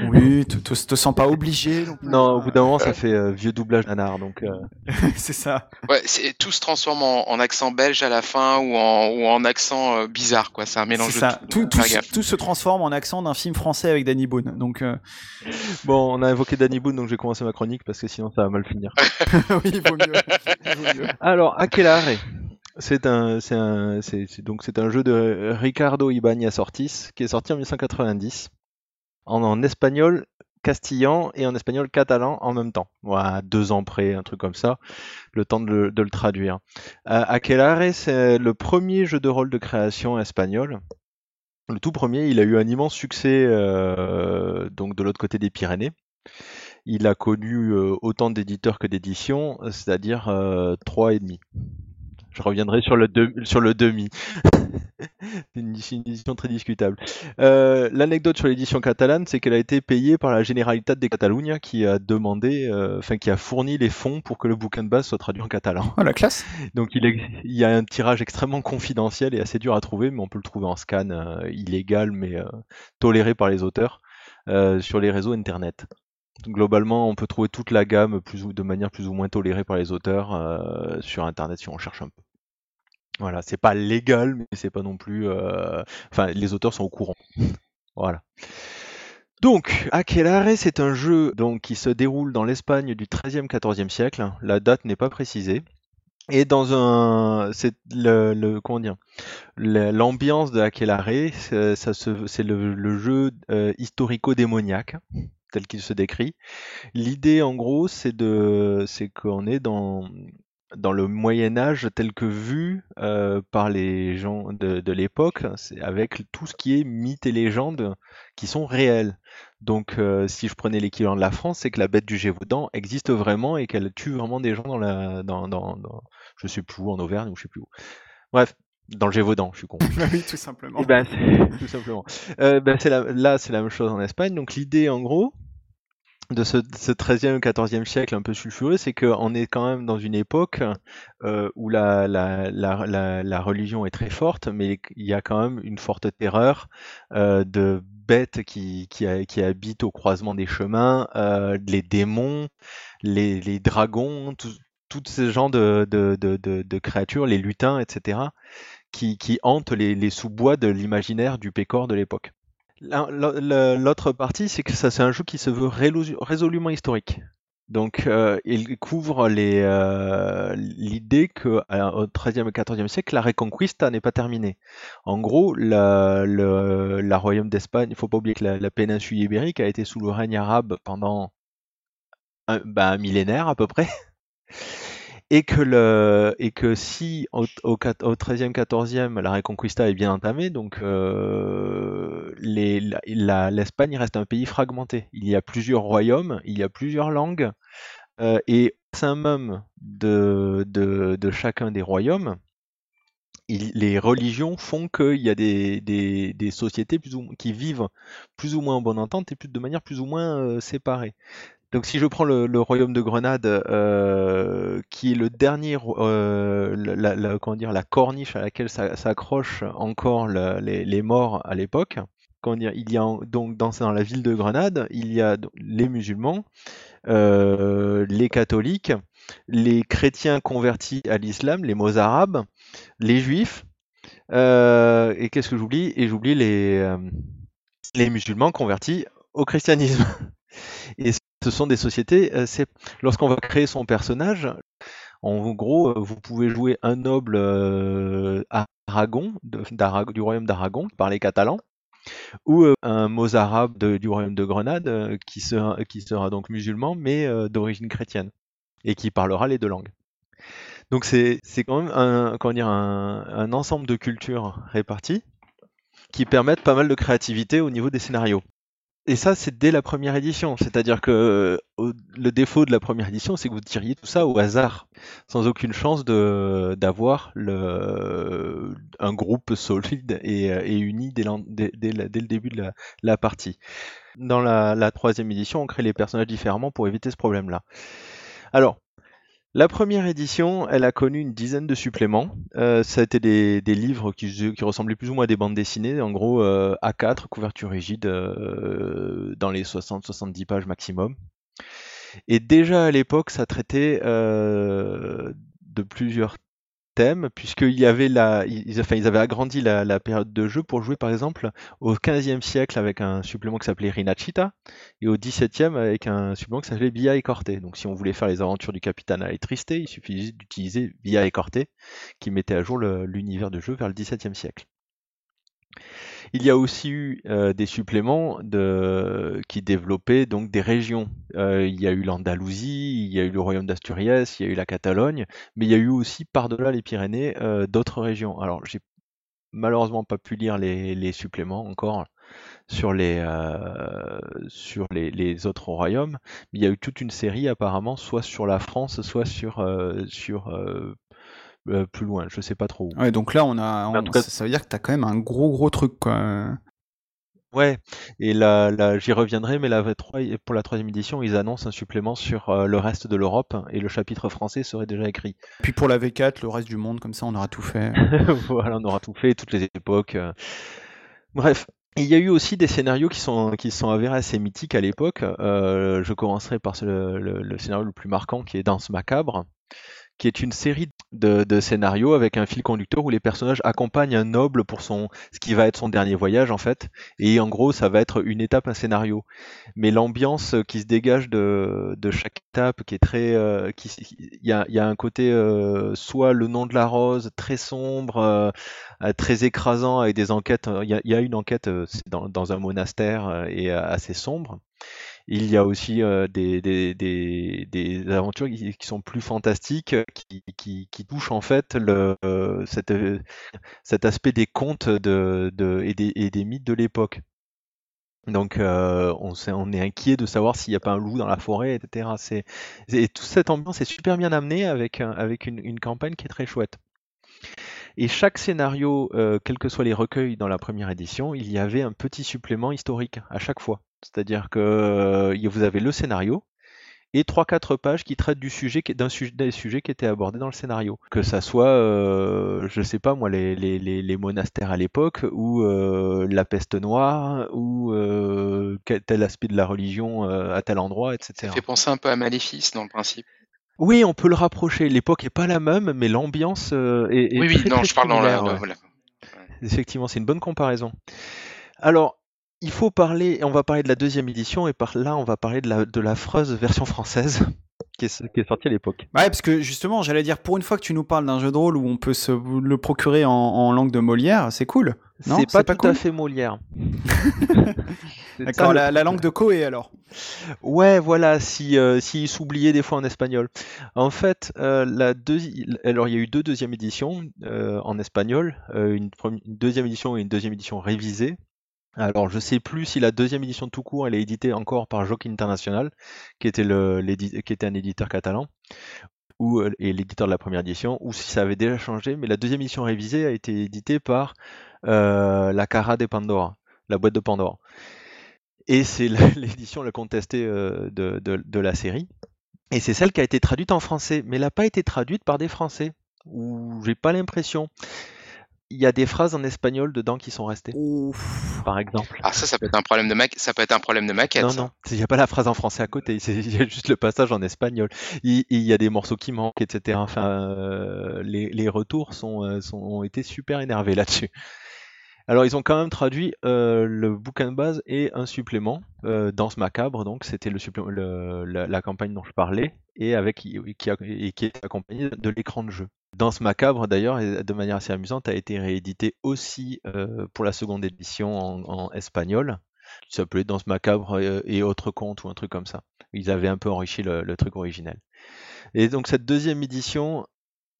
Oui, te, te, te sens pas obligé. non au bout d'un moment, ça fait euh, vieux doublage nanar, donc. euh, c'est ça. ouais c'est- tout se transforme en, en accent belge à la fin ou en, ou en accent euh, bizarre, quoi. C'est un mélange C'est de ça. tout. Tout, se- gaffe. tout se transforme en accent d'un film français avec Danny Boone. Donc, euh, Bon, on a évoqué Danny Boone, donc je vais commencer ma chronique parce que sinon ça va mal finir. oui, il vaut mieux. Il vaut mieux. Alors, Aquelarre, c'est un, c'est un, c'est, donc c'est un jeu de Ricardo Ibañez Ortiz qui est sorti en 1990 en, espagnol castillan et en espagnol catalan en même temps. Voilà, deux ans près, un truc comme ça, le temps de le, traduire. Euh, Aquelarre, c'est le premier jeu de rôle de création espagnol. Le tout premier, il a eu un immense succès euh, donc de l'autre côté des Pyrénées. Il a connu euh, autant d'éditeurs que d'éditions, c'est-à-dire euh, trois et demi. Je reviendrai sur le, de- sur le demi. C'est une, une édition très discutable. Euh, L'anecdote sur l'édition catalane, c'est qu'elle a été payée par la Generalitat de Catalunya qui a demandé, euh, enfin qui a fourni les fonds pour que le bouquin de base soit traduit en catalan. Oh, la classe. Donc il, ex- il y a un tirage extrêmement confidentiel et assez dur à trouver, mais on peut le trouver en scan euh, illégal mais euh, toléré par les auteurs euh, sur les réseaux internet. Globalement, on peut trouver toute la gamme de manière plus ou moins tolérée par les auteurs euh, sur internet si on cherche un peu. Voilà, c'est pas légal, mais c'est pas non plus. euh, Enfin, les auteurs sont au courant. Voilà. Donc, Aquelarre, c'est un jeu qui se déroule dans l'Espagne du 13e, 14e siècle. La date n'est pas précisée. Et dans un, c'est le, comment dire, l'ambiance de Aquelarre, c'est le jeu euh, historico-démoniaque tel qu'il se décrit. L'idée, en gros, c'est de, c'est qu'on est dans dans le Moyen Âge tel que vu euh, par les gens de, de l'époque, c'est avec tout ce qui est mythes et légendes qui sont réels. Donc, euh, si je prenais l'équivalent de la France, c'est que la bête du Gévaudan existe vraiment et qu'elle tue vraiment des gens dans la, dans, dans, dans- je sais plus où, en Auvergne ou je sais plus où. Bref, dans le Gévaudan, je suis con. oui, tout simplement. Eh ben, tout simplement. Euh, ben, la- là, c'est la même chose en Espagne. Donc, l'idée, en gros, de ce, ce 13e, 14e siècle un peu sulfureux, c'est qu'on est quand même dans une époque euh, où la, religion est très forte, mais il y a quand même une forte terreur euh, de bêtes qui, habitent au croisement des chemins, euh, les démons, les, dragons, tous ces genres de, de, créatures, les lutins, etc., qui, qui hante les, les sous-bois de l'imaginaire du Pécor de l'époque. L'autre partie, c'est que ça c'est un jeu qui se veut résolument historique. Donc, euh, il couvre euh, l'idée qu'au XIIIe et XIVe siècle, la Reconquista n'est pas terminée. En gros, la, le, royaume d'Espagne, il ne faut pas oublier que la, péninsule ibérique a été sous le règne arabe pendant un, ben, un millénaire à peu près et que, le, et que si au, au, au 13e, 14e, la Reconquista est bien entamée, donc euh, l'Espagne reste un pays fragmenté. Il y a plusieurs royaumes, il y a plusieurs langues, euh, et au sein même de, chacun des royaumes, les religions font qu'il y a des, sociétés qui vivent plus ou moins en bonne entente et plus, de manière plus ou moins euh, séparée. Donc si je prends le, royaume de Grenade, euh, qui est le dernier, euh, la, comment dire, la corniche à laquelle s'accrochent encore les, morts à l'époque. il y a donc dans, dans, la ville de Grenade, il y a les musulmans, euh, les catholiques, les chrétiens convertis à l'islam, les mozarabes, les juifs, et qu'est-ce que j'oublie? Et j'oublie les, les musulmans convertis au christianisme. ce sont des sociétés, euh, c'est lorsqu'on va créer son personnage, en gros, euh, vous pouvez jouer un noble euh, Aragon, du royaume d'Aragon, qui parlait catalan, ou un mozarabe du royaume de Grenade, qui, sera, donc musulman, mais d'origine chrétienne, et qui parlera les deux langues. Donc c'est quand même un ensemble de cultures réparties qui permettent pas mal de créativité au niveau des scénarios. Et ça, c'est dès la première édition. C'est-à-dire que le défaut de la première édition, c'est que vous tiriez tout ça au hasard, sans aucune chance d'avoir un groupe solide et, uni dès, le début de la, partie. Dans la, la, troisième édition, on crée les personnages différemment pour éviter ce problème-là. Alors, la première édition, elle a connu une dizaine de suppléments. Euh, ça a été des, livres qui, ressemblaient plus ou moins à des bandes dessinées, en gros euh, A4, couverture rigide, euh, dans les 60-70 pages maximum. Et déjà à l'époque, ça traitait de plusieurs puisqu'il y avait la, ils, avaient agrandi la, période de jeu pour jouer par exemple au 15e siècle avec un supplément qui s'appelait Rinachita et au 17e avec un supplément qui s'appelait Via et. Donc si on voulait faire les aventures du capitaine à il suffisait d'utiliser Via et qui mettait à jour l'univers de jeu vers le 17e siècle. Il y a aussi eu euh, des suppléments qui développaient donc des régions. Euh, il y a eu l'Andalousie, il y a eu le royaume d'Asturias, il y a eu la Catalogne, mais il y a eu aussi par-delà les Pyrénées euh, d'autres régions. Alors j'ai malheureusement pas pu lire les, suppléments encore sur les autres royaumes, il y a eu toute une série apparemment, soit sur la France, soit sur plus loin, je sais pas trop où. Ouais, donc là, on a, ça, veut dire que tu as quand même un gros gros truc. Quoi. Ouais, et là, j'y reviendrai, mais la V3, pour la troisième édition, ils annoncent un supplément sur euh, le reste de l'Europe et le chapitre français serait déjà écrit. Puis pour la V4, le reste du monde, comme ça, on aura tout fait. voilà, on aura tout fait, toutes les époques. Euh. Bref, il y a eu aussi des scénarios qui sont, qui sont avérés assez mythiques à l'époque. je commencerai par le, le, scénario le plus marquant qui est Danse macabre qui est une série de, scénarios avec un fil conducteur où les personnages accompagnent un noble pour son ce qui va être son dernier voyage en fait. Et en gros ça va être une étape un scénario. Mais l'ambiance qui se dégage de, chaque étape qui est très euh, il y a, y a, un côté euh, soit le nom de la rose très sombre euh, très écrasant avec des enquêtes il y a, une enquête dans, dans, un monastère et assez sombre il y a aussi des, des, aventures qui, sont plus fantastiques, qui, touchent en fait le, cet, aspect des contes et, des, mythes de l'époque. Donc on, est inquiet de savoir s'il n'y a pas un loup dans la forêt, etc. Et toute cette ambiance est super bien amenée avec une, campagne qui est très chouette. Et chaque scénario, quels que soient les recueils dans la première édition, il y avait un petit supplément historique à chaque fois. C'est-à-dire que euh, vous avez le scénario et 3-4 pages qui traitent du sujet d'un sujet des sujets qui étaient abordés dans le scénario. Que ça soit, euh, je sais pas moi, les, les, les, monastères à l'époque, ou euh, la peste noire, ou tel aspect de la religion à tel endroit, etc. Ça fait penser un peu à Maléfice dans le principe. Oui, on peut le rapprocher. L'époque est pas la même, mais l'ambiance euh, est, est Oui, oui, très non, très je parle dans la. similaire. ouais. voilà. Effectivement, c'est une bonne comparaison. Alors, il faut parler, on va parler de la deuxième édition, et par là, on va parler de la, de l'affreuse version française qui est, qui est sortie à l'époque. Ouais, parce que justement, j'allais dire, pour une fois que tu nous parles d'un jeu de rôle où on peut se le procurer en, en langue de Molière, c'est cool. Non, C'est pas, tout cool? à fait Molière. D'accord, la, la langue de Koé alors. Ouais, voilà, si, euh, s'il s'oubliait des fois en espagnol. En fait, euh, la deuxi- alors il y a eu deux deuxièmes éditions euh, en espagnol, euh, une, une deuxième édition et une deuxième édition révisée. Alors je sais plus si la deuxième édition tout court, elle est éditée encore par Joc International, qui était, un éditeur catalan, ou euh, et l'éditeur de la première édition, ou si ça avait déjà changé, mais la deuxième édition révisée a été éditée par euh, la Cara de Pandora, la boîte de Pandora. Et c'est l'édition la contestée euh, de, de- de la série. Et c'est celle qui a été traduite en français, mais elle n'a pas été traduite par des Français. Ou j'ai pas l'impression. Il y a des phrases en espagnol dedans qui sont restées, Ouf. par exemple. Ah, ça, ça peut être un problème de ma... ça peut être un problème de maquette. Non, ça. non, il n'y a pas la phrase en français à côté, c'est- il y a juste le passage en espagnol. Il il y a des morceaux qui manquent, etc. Enfin, euh, les, les retours sont, euh, sont- ont été super énervés là-dessus. Alors, ils ont quand même traduit euh, le bouquin de base et un supplément, euh, Danse macabre, donc c'était la, campagne dont je parlais, et avec qui, et qui est accompagné de l'écran de jeu. Danse macabre, d'ailleurs, de manière assez amusante, a été réédité aussi euh, pour la seconde édition en, espagnol, qui s'appelait Danse macabre euh, et autres contes ou un truc comme ça. Ils avaient un peu enrichi le, le truc originel. Et donc cette deuxième édition,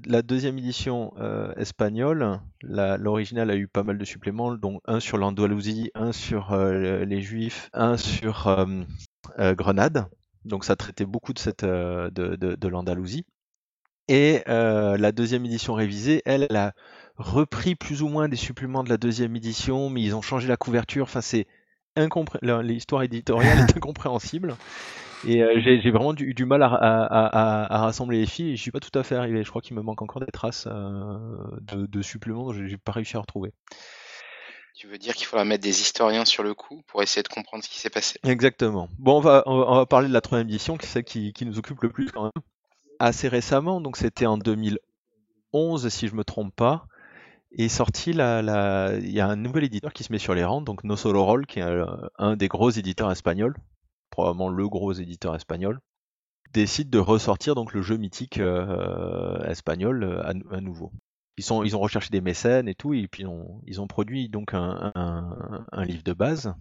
la deuxième édition euh, espagnole, l'original a eu pas mal de suppléments, dont un sur l'Andalousie, un sur euh, les Juifs, un sur euh, Grenade. Donc ça traitait beaucoup de, cette, de, de- de l'Andalousie. Et la deuxième édition révisée, elle, elle a repris plus ou moins des suppléments de la deuxième édition, mais ils ont changé la couverture. Enfin, c'est l'histoire éditoriale est incompréhensible. Et euh, j'ai j'ai vraiment du, du mal à, à- à- à- à rassembler les fils et je suis pas tout à fait arrivé. Je crois qu'il me manque encore des traces euh, de, de suppléments que j'ai j'ai pas réussi à retrouver. Tu veux dire qu'il faudra mettre des historiens sur le coup pour essayer de comprendre ce qui s'est passé? Exactement. Bon, on va, on va parler de la troisième édition, qui est celle qui, qui nous occupe le plus quand même. Assez récemment, donc c'était en 2011 si je me trompe pas, est sorti la, la... il y a un nouvel éditeur qui se met sur les rangs, donc No Solo Roll, qui est euh, un des gros éditeurs espagnols, probablement le gros éditeur espagnol, décide de ressortir donc le jeu mythique euh, espagnol euh, à, nouveau. Ils, ont recherché des mécènes et tout, et puis ils ont produit donc un, livre de base.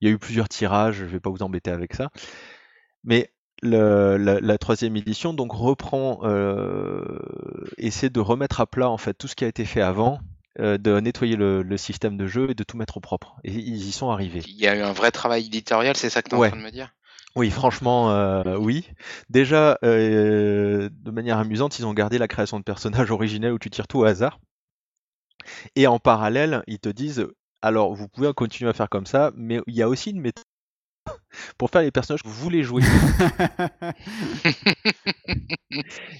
Il y a eu plusieurs tirages, je vais pas vous embêter avec ça. Mais la troisième édition donc reprend, euh, essaie de remettre à plat en fait tout ce qui a été fait avant, euh, de nettoyer le, le système de jeu et de tout mettre au propre. Et ils y sont arrivés. Il y a eu un vrai travail éditorial, c'est ça que tu es Ouais. en train de me dire? Oui, franchement, euh, oui. Déjà, euh, de manière amusante, ils ont gardé la création de personnages originels où tu tires tout au hasard. Et en parallèle, ils te disent, alors vous pouvez continuer à faire comme ça, mais il y a aussi une méthode pour faire les personnages que vous voulez jouer.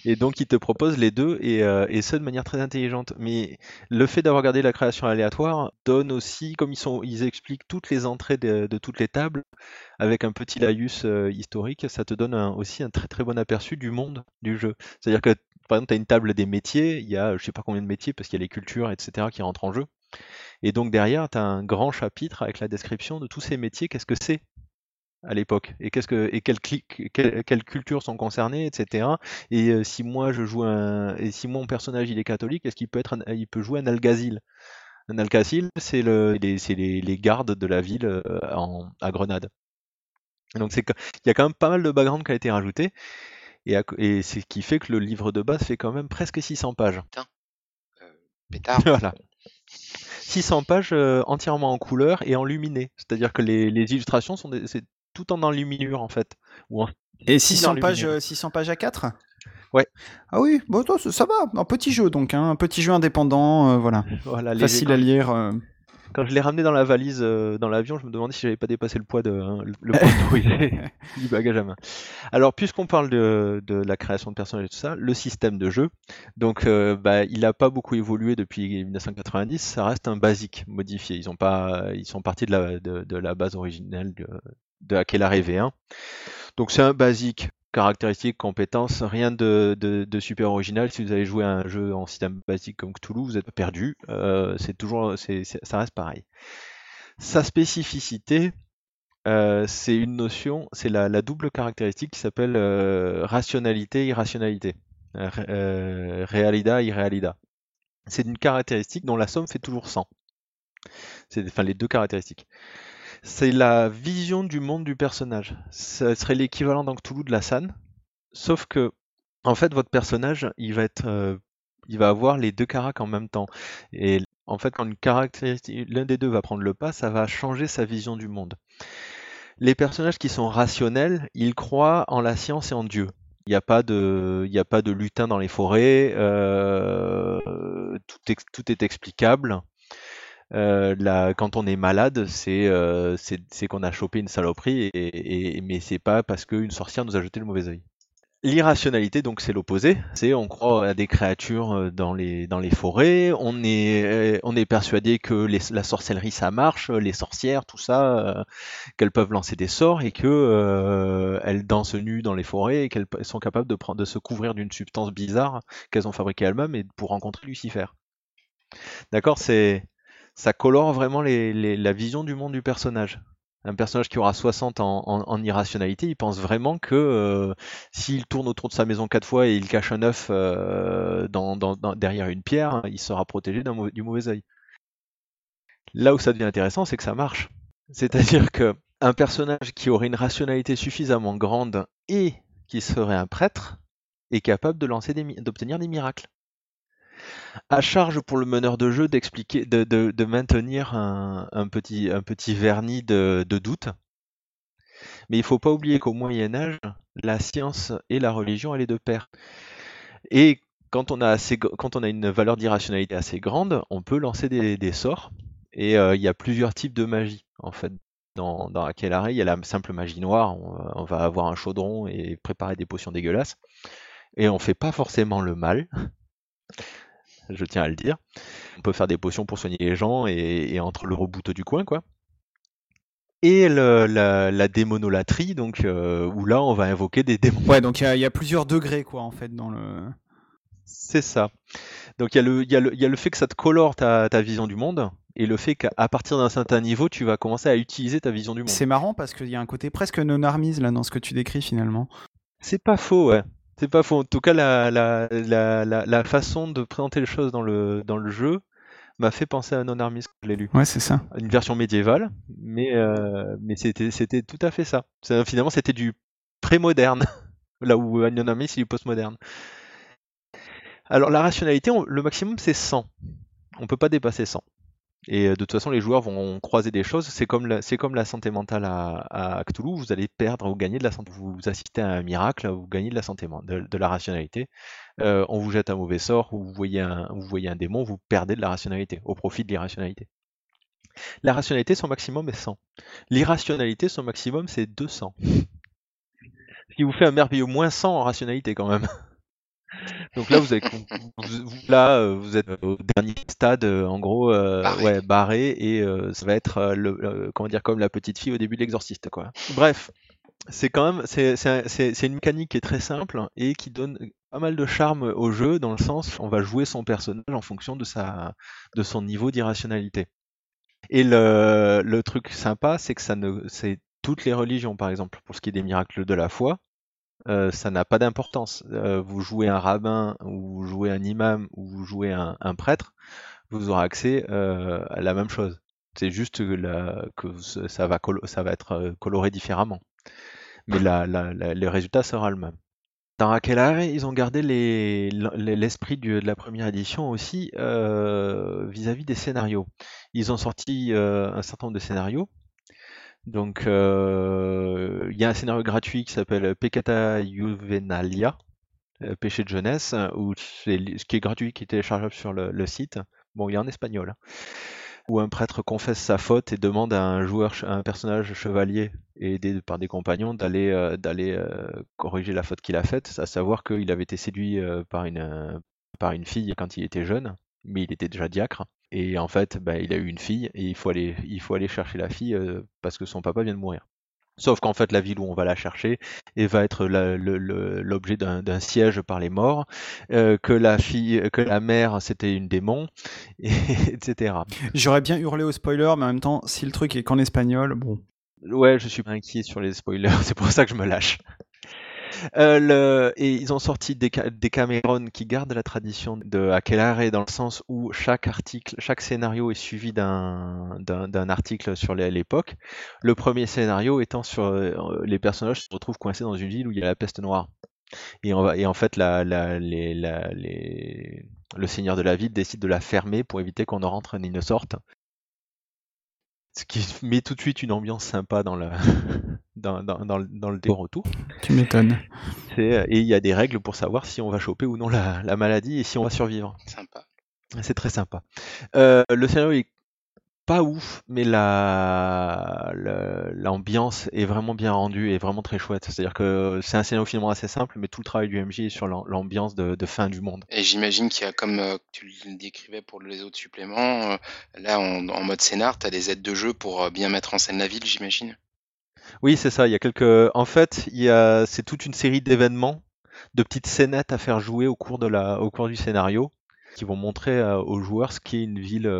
Et donc, ils te proposent les deux, et, euh, et ça de manière très intelligente. Mais le fait d'avoir gardé la création aléatoire donne aussi, comme ils, sont, ils expliquent toutes les entrées de, de toutes les tables, avec un petit laïus euh, historique, ça te donne un- aussi un très très bon aperçu du monde du jeu. C'est-à-dire que, par exemple, tu as une table des métiers, il y a je sais pas combien de métiers, parce qu'il y a les cultures, etc., qui rentrent en jeu. Et donc derrière, tu as un grand chapitre avec la description de tous ces métiers, qu'est-ce que c'est? À l'époque. Et qu'est-ce que et quelles, quelles cultures sont concernées etc et euh, si moi je joue un et si mon personnage il est catholique est-ce qu'il peut être un- il peut jouer un alguazil un alguazil c'est le les, c'est les, les gardes de la ville euh, en, à Grenade. Donc c'est il y a quand même pas mal de background qui a été rajouté et, à et c'est ce qui fait que le livre de base fait quand même presque 600 pages. Euh, Pétard. Voilà. 600 pages euh, entièrement en couleur et enluminées c'est-à-dire que les, les illustrations sont des- c'est tout en enluminure en fait ou en Et 600 Dans pages, Lumineux. euh, 600 pages à 4 Ouais. Ah oui, bon, ça ça va, un petit jeu donc, hein, un petit jeu indépendant, euh, voilà, voilà, léger. facile à lire. euh. Quand je l'ai ramené dans la valise, euh, dans l'avion, je me demandais si j'avais pas dépassé le poids de hein, le le poids du bagage à main. Alors, puisqu'on parle de, de la création de personnages et tout ça, le système de jeu, donc, bah, il n'a pas beaucoup évolué depuis 1990. Ça reste un basique modifié. Ils ont pas, ils sont partis de la, de, de la base originelle de, Aquelarre V1. Donc, c'est un basique caractéristiques, compétences, rien de, super original. Si vous avez joué un jeu en système basique comme Cthulhu, vous êtes perdu. Euh, c'est toujours, ça reste pareil. Sa spécificité, euh, c'est une notion, c'est la, double caractéristique qui s'appelle euh, rationalité, irrationalité. Realida, irrealida. C'est une caractéristique dont la somme fait toujours 100. C'est enfin les deux caractéristiques. C'est la vision du monde du personnage. Ça serait l'équivalent dans Cthulhu de la San, sauf que en fait votre personnage, il va être euh, il va avoir les deux caracs en même temps. Et en fait, quand une caractéristique, l'un des deux va prendre le pas, ça va changer sa vision du monde. Les personnages qui sont rationnels, ils croient en la science et en Dieu. Il n'y a pas de, y a pas de lutin dans les forêts. euh, tout, ex- tout est explicable. Euh, la- quand on est malade, c'est euh, qu'on a chopé une saloperie, et, et- mais c'est pas parce qu'une sorcière nous a jeté le mauvais œil. L'irrationalité, donc, c'est l'opposé. C'est on croit à des créatures euh, dans les, dans les forêts, on est, euh, on est persuadé que la sorcellerie ça marche, les sorcières, tout ça, qu'elles peuvent lancer des sorts et que euh, dansent nues dans les forêts et qu'elles sont capables de, prendre, de se couvrir d'une substance bizarre qu'elles ont fabriquée elles-mêmes pour rencontrer Lucifer. D'accord C'est ça colore vraiment les- la vision du monde du personnage. Un personnage qui aura 60 en, en- irrationalité, il pense vraiment que euh, s'il tourne autour de sa maison quatre fois et il cache un œuf euh, derrière une pierre, il sera protégé du mauvais œil. Là où ça devient intéressant, c'est que ça marche. C'est-à-dire que un personnage qui aurait une rationalité suffisamment grande et qui serait un prêtre est capable d'obtenir des miracles à charge pour le meneur de jeu d'expliquer, de, maintenir un, petit, vernis de, de doute. Mais il ne faut pas oublier qu'au Moyen Âge, la science et la religion allaient de pair. Et quand on a, une valeur d'irrationalité assez grande, on peut lancer des, sorts. Et euh, il y a plusieurs types de magie, en fait. Dans, dans Aquelarre, il y a la simple magie noire, on, on va avoir un chaudron et préparer des potions dégueulasses. Et on fait pas forcément le mal, je tiens à le dire. On peut faire des potions pour soigner les gens et, et entre le rebouteux du coin, quoi. Et le- la, la démonolatrie, donc euh, où là on va invoquer des démons. Ouais, donc il y a- il y, a plusieurs degrés, quoi, en fait, dans le. C'est ça. Donc y, y, il y a le fait que ça te colore ta, ta vision du monde et le fait qu'à partir d'un certain niveau, tu vas commencer à utiliser ta vision du monde. C'est marrant parce qu'il y a un côté presque non-armise là dans ce que tu décris finalement. C'est pas faux, ouais. C'est pas faux. En tout cas, la, la, la, la, la façon de présenter les choses dans le, dans le jeu m'a fait penser à Non Armis quand je l'ai lu. Ouais, c'est ça. Une version médiévale, mais, euh, mais c'était, c'était tout à fait ça. Finalement, c'était du pré-moderne, là où Non Armis, c'est du post-moderne. Alors, la rationalité, on- le maximum, c'est 100. On peut pas dépasser 100. Et euh, de toute façon, les joueurs vont croiser des choses. C'est comme la, santé mentale à, à Cthulhu. Vous allez perdre ou gagner de la santé. Vous assistez à un miracle, vous gagnez de la santé, de, de la rationalité. Euh, on vous jette un mauvais sort, ou vous voyez un, vous voyez un démon, vous perdez de la rationalité, au profit de l'irrationalité. La rationalité, son maximum est 100. L'irrationalité, son maximum, c'est 200. Ce qui vous fait un merveilleux moins 100 en rationalité quand même. Donc là, vous, avez, vous, vous- là, euh, vous êtes au dernier stade, euh, en gros, euh, Barré. ouais, barré, et euh, ça va être, euh, le, le- comment dire, comme la petite fille au début de l'exorciste, quoi. Bref, c'est quand même, c'est c'est un- c'est- c'est une mécanique qui est très simple et qui donne pas mal de charme au jeu, dans le sens, on va jouer son personnage en fonction de sa, de son niveau d'irrationalité. Et le, le truc sympa, c'est que ça ne, c'est toutes les religions, par exemple, pour ce qui est des miracles de la foi, euh, ça n'a pas d'importance. Euh, vous jouez un rabbin, ou vous jouez un imam, ou vous jouez un, prêtre, vous aurez accès euh, à la même chose. C'est juste que, ça, va être coloré différemment. Mais la- la- le résultat sera le même. Dans Aquelarre, ils ont gardé les- les- l'esprit de la première édition aussi vis-à-vis des scénarios. Ils ont sorti un certain nombre de scénarios. Donc, euh, il y a un scénario gratuit qui s'appelle Peccata Juvenalia, euh, péché de jeunesse, c'est li- ce qui est gratuit, qui est téléchargeable sur le, site. Bon, il est en espagnol. hein. Où un prêtre confesse sa faute et demande à un joueur, à un personnage chevalier aidé par des compagnons d'aller euh, corriger la faute qu'il a faite, à savoir qu'il avait été séduit par une par une fille quand il était jeune, mais il était déjà diacre. Et en fait, bah, il a eu une fille et il faut aller il faut aller chercher la fille euh, parce que son papa vient de mourir. Sauf qu'en fait, la ville où on va la chercher et va être l'objet d'un d'un siège par les morts, euh, que la fille, que la mère, c'était une démon, et- etc. J'aurais bien hurlé au spoiler, mais en même temps, si le truc est qu'en espagnol, bon. Ouais, je suis pas inquiet sur les spoilers, c'est pour ça que je me lâche. Euh, et ils ont sorti des, des Cameron qui gardent la tradition de Aquelarre dans le sens où chaque article, chaque scénario est suivi d'un article sur l'époque. Le premier scénario étant sur euh, les personnages se retrouvent coincés dans une ville où il y a la peste noire. Et, en fait, le seigneur de la ville décide de la fermer pour éviter qu'on ne rentre ni ne sorte. Ce qui met tout de suite une ambiance sympa dans, la, dans, dans, dans le, dans le décor autour. Tu m'étonnes. C'est- Et il y a des règles pour savoir si on va choper ou non la, la maladie et si on va survivre. Sympa. C'est très sympa. Euh, le scénario est pas ouf, mais la la- l'ambiance est vraiment bien rendue et vraiment très chouette. C'est-à-dire que c'est un scénario finalement assez simple, mais tout le travail du MJ est sur l'am- l'ambiance de, de fin du monde. Et j'imagine qu'il y a, comme euh, tu le décrivais pour les autres suppléments, euh, là en, en mode scénar, tu as des aides de jeu pour euh, bien mettre en scène la ville, j'imagine? Oui, c'est ça. Il y a quelques. En fait, il y a. C'est toute une série d'événements, de petites scénettes à faire jouer au cours de la, au cours du scénario, qui vont montrer aux joueurs ce qu'est une ville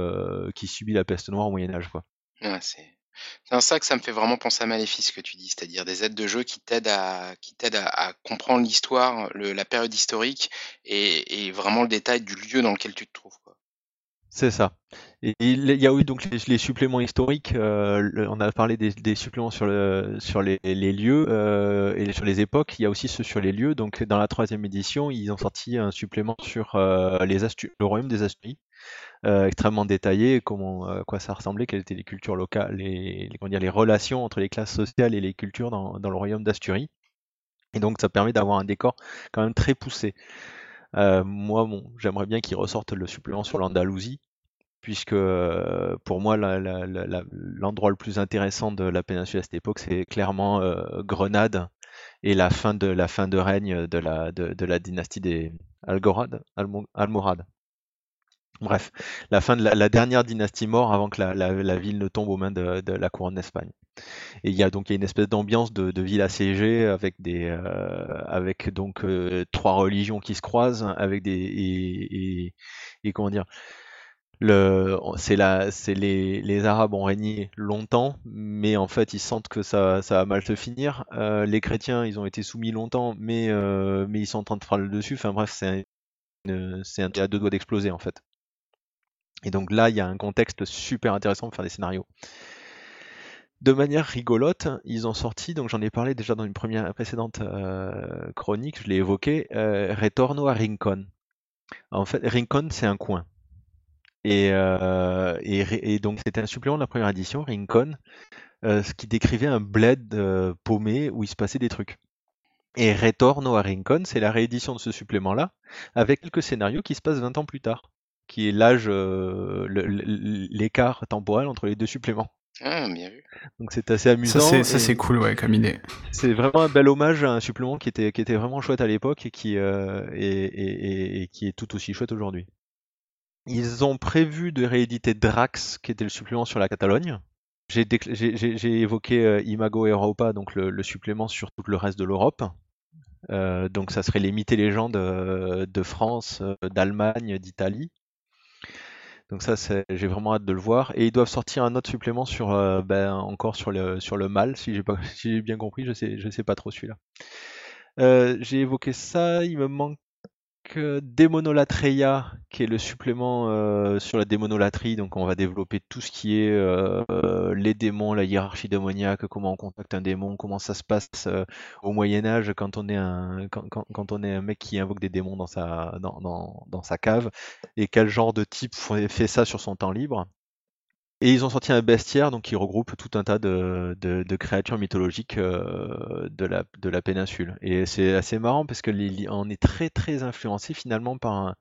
qui subit la peste noire au Moyen Âge, quoi. C'est c'est ça que ça me fait vraiment penser à Maléfice, ce que tu dis, c'est-à-dire des aides de jeu qui t'aident à, qui t'aident à, comprendre l'histoire, la période historique et vraiment le détail du lieu dans lequel tu te trouves. C'est ça. Et il y a eu donc les, suppléments historiques. euh, on a parlé des, suppléments sur, le, sur les, lieux euh, et sur les époques. Il y a aussi ceux sur les lieux. Donc dans la troisième édition, ils ont sorti un supplément sur euh, le royaume des Asturies, extrêmement détaillé, comment, quoi ça ressemblait, quelles étaient les cultures locales, les, les- comment dire, les relations entre les classes sociales et les cultures dans, dans le royaume d'Asturie. Et donc ça permet d'avoir un décor quand même très poussé. Euh, moi, bon, j'aimerais bien qu'ils ressortent le supplément sur l'Andalousie, puisque euh, pour moi, l'endroit le plus intéressant de la péninsule à cette époque, c'est clairement euh, Grenade et la fin de la fin de règne de la dynastie des Algorad. Bref, la fin de la, dernière dynastie mort avant que la, ville ne tombe aux mains de, la couronne d'Espagne. Et il y a donc y a une espèce d'ambiance de, ville assiégée avec des euh, avec donc euh, trois religions qui se croisent avec des et, comment dire c'est la c'est les, les Arabes ont régné longtemps mais en fait ils sentent que ça va mal se finir. Euh, les chrétiens ils ont été soumis longtemps mais mais ils sont en train de prendre le dessus. Enfin bref c'est c'est à deux doigts d'exploser en fait et donc là il y a un contexte super intéressant pour faire des scénarios de manière rigolote, ils ont sorti, donc j'en ai parlé déjà dans une première précédente euh, chronique, je l'ai évoqué, euh, Retorno a Rincon. En fait, Rincon, c'est un coin. Et, euh, et, donc c'était un supplément de la première édition, Rincon, ce qui décrivait un bled paumé où il se passait des trucs. Et Retorno a Rincon, c'est la réédition de ce supplément-là, avec quelques scénarios qui se passent 20 ans plus tard, qui est l'âge, euh, l'écart temporel entre les deux suppléments. Ah, bien vu. Donc c'est assez amusant. Ça, c'est, cool, ouais, comme idée. c'est vraiment un bel hommage à un supplément qui était, qui était vraiment chouette à l'époque et qui, euh, et, et- et- et qui est tout aussi chouette aujourd'hui. Ils ont prévu de rééditer Drax, qui était le supplément sur la Catalogne. J'ai évoqué euh, Imago Europa, donc le, le supplément sur tout le reste de l'Europe. Euh, donc ça serait les mythes et légendes euh, de France, euh, d'Allemagne, d'Italie. Donc ça, j'ai vraiment hâte de le voir. Et ils doivent sortir un autre supplément sur, euh, ben, encore sur le, sur le mal, si j'ai pas, si j'ai bien compris, je sais, je sais pas trop celui-là. Euh, j'ai évoqué ça, il me manque euh, Démonolatreia, qui est le supplément euh, sur la démonolatrie. Donc on va développer tout ce qui est euh, les démons, la hiérarchie démoniaque, comment on contacte un démon, comment ça se passe euh, au Moyen Âge quand on est un quand, quand- quand on est un mec qui invoque des démons dans sa dans, dans, dans sa cave et quel genre de type fait ça sur son temps libre? Et ils ont sorti un bestiaire donc qui regroupe tout un tas de, créatures mythologiques euh, de, la, péninsule. Et c'est assez marrant parce que les- on est très très influencé finalement par un,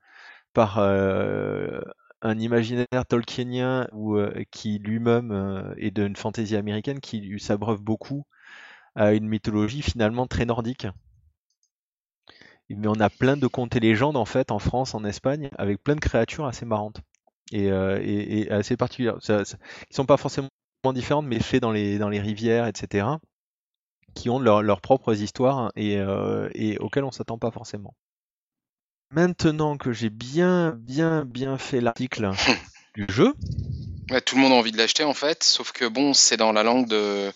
euh, imaginaire tolkienien euh, qui lui-même est d'une fantaisie américaine qui s'abreuve beaucoup à une mythologie finalement très nordique. Mais on a plein de contes et légendes en fait en France, en Espagne, avec plein de créatures assez marrantes et, euh, et- et assez particulières. Ça, ça- qui sont pas forcément différentes, mais faites dans les, dans les rivières, etc. qui ont leurs propres histoires et, et auxquelles on s'attend pas forcément. Maintenant que j'ai bien, bien, bien fait l'article du jeu. tout le monde a envie de l'acheter en fait, sauf que bon, c'est dans la langue de,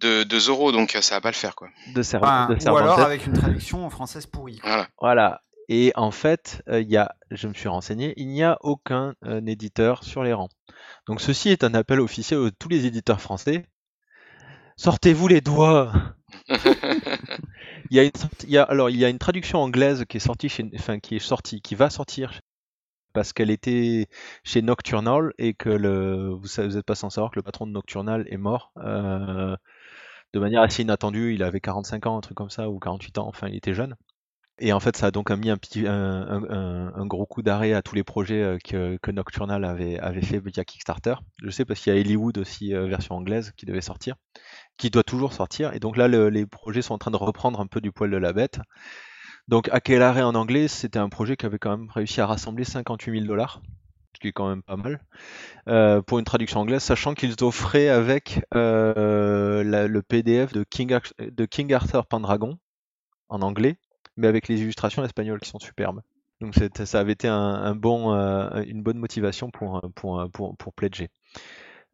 de, de Zoro, donc ça va pas le faire quoi. De, ou alors avec une traduction en française pourrie. Voilà. voilà. Et en fait, il y a, je me suis renseigné, il n'y a aucun éditeur sur les rangs. Donc ceci est un appel officiel à tous les éditeurs français. Sortez-vous les doigts il, y a une, il alors, il y a une traduction anglaise qui est sortie, chez, enfin, qui est sortie, qui va sortir parce qu'elle était chez Nocturnal et que le, vous n'êtes pas sans savoir que le patron de Nocturnal est mort euh, de manière assez inattendue. Il avait 45 ans, un truc comme ça, ou 48 ans, enfin il était jeune. Et en fait, ça a donc mis un, petit, un, gros coup d'arrêt à tous les projets euh, que, que, Nocturnal avait, avait fait via Kickstarter. Je sais parce qu'il y a Hollywood aussi, euh, version anglaise, qui devait sortir, qui doit toujours sortir. Et donc là, les projets sont en train de reprendre un peu du poil de la bête. Donc Aquelarre en anglais, c'était un projet qui avait quand même réussi à rassembler 58 000 dollars, ce qui est quand même pas mal, euh, pour une traduction anglaise, sachant qu'ils offraient avec le PDF de King, de King Arthur Pendragon en anglais, mais avec les illustrations espagnoles qui sont superbes. Donc ça avait été un, bon, euh, une bonne motivation pour, pour, pour, pour pledger.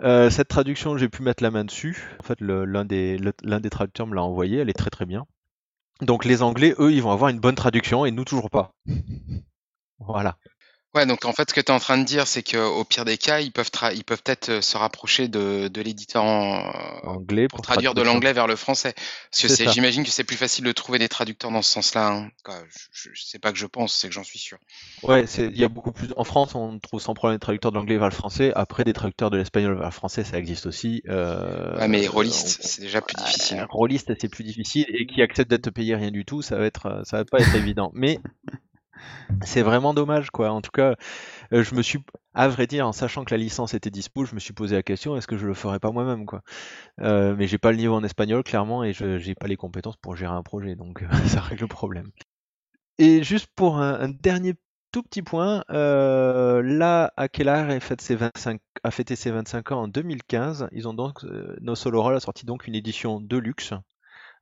Euh, cette traduction, j'ai pu mettre la main dessus. En fait, l'un des, des traducteurs me l'a envoyé, elle est très très bien. Donc les Anglais, eux, ils vont avoir une bonne traduction et nous toujours pas. voilà. Ouais, donc en fait, ce que tu es en train de dire, c'est qu'au pire des cas, ils peuvent, ils peuvent peut-être euh, se rapprocher de, de l'éditeur en... anglais pour, traduire de l'anglais vers le français. Parce que j'imagine que c'est plus facile de trouver des traducteurs dans ce sens-là. Hein. Je, je sais pas que je pense, c'est que j'en suis sûr. Ouais, il y a beaucoup plus. En France, on trouve sans problème des traducteurs de l'anglais vers le français. Après, des traducteurs de l'espagnol vers le français, ça existe aussi. Euh... Ouais, mais rôliste, c'est déjà plus difficile. Hein. Rôliste, c'est plus difficile et qui accepte d'être payé rien du tout, ça va être, ça va pas être évident. Mais c'est vraiment dommage, quoi. En tout cas, euh, je me suis, à vrai dire, en sachant que la licence était dispo, je me suis posé la question est-ce que je le ferais pas moi-même, quoi. Euh, mais j'ai pas le niveau en espagnol, clairement, et je j'ai pas les compétences pour gérer un projet, donc ça règle le problème. Et juste pour un, dernier tout petit point, euh, là, Akelar a, fait ses 25, a fêté ses 25 ans en 2015. Ils ont euh, No Solo Roll a sorti donc une édition de luxe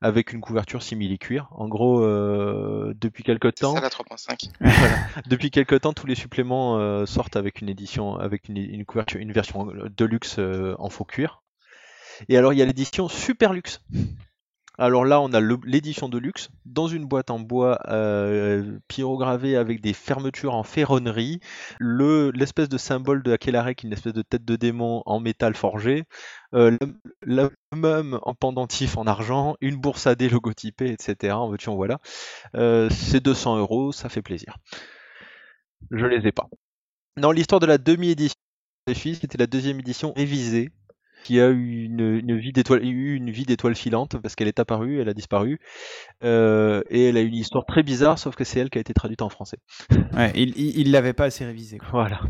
avec une couverture simili-cuir. En gros, euh, depuis quelques temps, ça, la 3.5. depuis quelques temps, tous les suppléments euh, sortent avec une édition, avec une, couverture, une version de luxe euh, en faux cuir. Et alors, il y a l'édition super luxe. Alors là, on a l'édition de luxe dans une boîte en bois euh, pyrogravée avec des fermetures en ferronnerie, l'espèce de symbole de est une espèce de tête de démon en métal forgé, euh, le, même en pendentif en argent, une bourse AD logotypée, etc. En veux-tu, en voilà. Euh, c'est 200 euros, ça fait plaisir. Je les ai pas. Dans l'histoire de la demi-édition, c'était la deuxième édition révisée qui a eu une, vie d'étoile, une vie d'étoile filante parce qu'elle est apparue, elle a disparu, euh, et elle a une histoire très bizarre, sauf que c'est elle qui a été traduite en français. Ouais, il l'avait pas assez révisé. Voilà.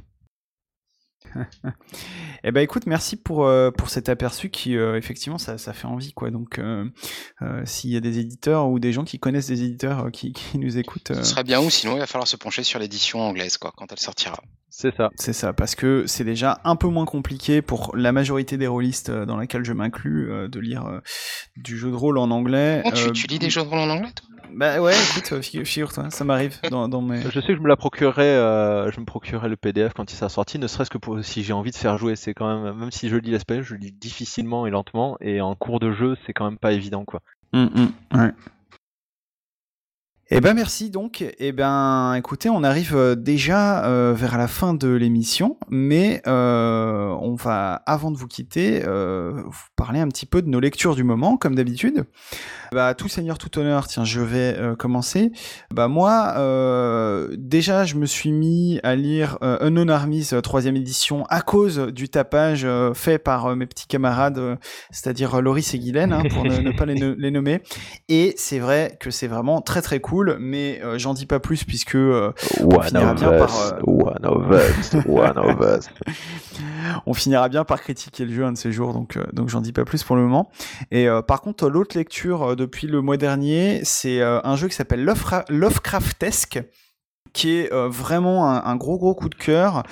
eh ben écoute, merci pour, euh, pour cet aperçu qui euh, effectivement ça, ça, fait envie quoi. Donc s'il y a des éditeurs ou des gens qui connaissent des éditeurs qui, qui, nous écoutent, ce serait bien ou sinon il va falloir se pencher sur l'édition anglaise quoi quand elle sortira. C'est ça. C'est ça, parce que c'est déjà un peu moins compliqué pour la majorité des rôlistes euh, dans laquelle je m'inclus euh, de lire euh, du jeu de rôle en anglais. Oh, tu, lis des jeux de rôle en anglais toi? Bah ouais, écoute, figure-toi, ça m'arrive dans, dans, mes... Je sais que je me la procurerai, je me procurerai le PDF quand il sera sorti, ne serait-ce que pour si j'ai envie de faire jouer. C'est quand même, même si je lis l'espagnol, je lis difficilement et lentement, et en cours de jeu, c'est quand même pas évident quoi. Hum, hum, ouais. Eh ben merci donc. Eh ben écoutez, on arrive euh, déjà euh, vers la fin de l'émission, mais euh, on va, avant de vous quitter, vous parler un petit peu de nos lectures du moment, comme d'habitude. Bah tout seigneur, tout honneur. Tiens, je vais commencer. Bah moi, déjà, je me suis mis à lire Unknown Armies troisième édition à cause du tapage fait par mes petits camarades, c'est-à-dire Loris et Guylaine, hein, pour ne, pas les, les nommer. Et c'est vrai que c'est vraiment très très cool mais euh, j'en dis pas plus puisque euh, on finira bien par euh, one of us, one of us. on finira bien par critiquer le jeu un de ces jours, donc donc j'en dis pas plus pour le moment. Et par contre, l'autre lecture depuis le mois dernier, c'est un jeu qui s'appelle Lovecraftesque qui est vraiment un, gros gros coup de cœur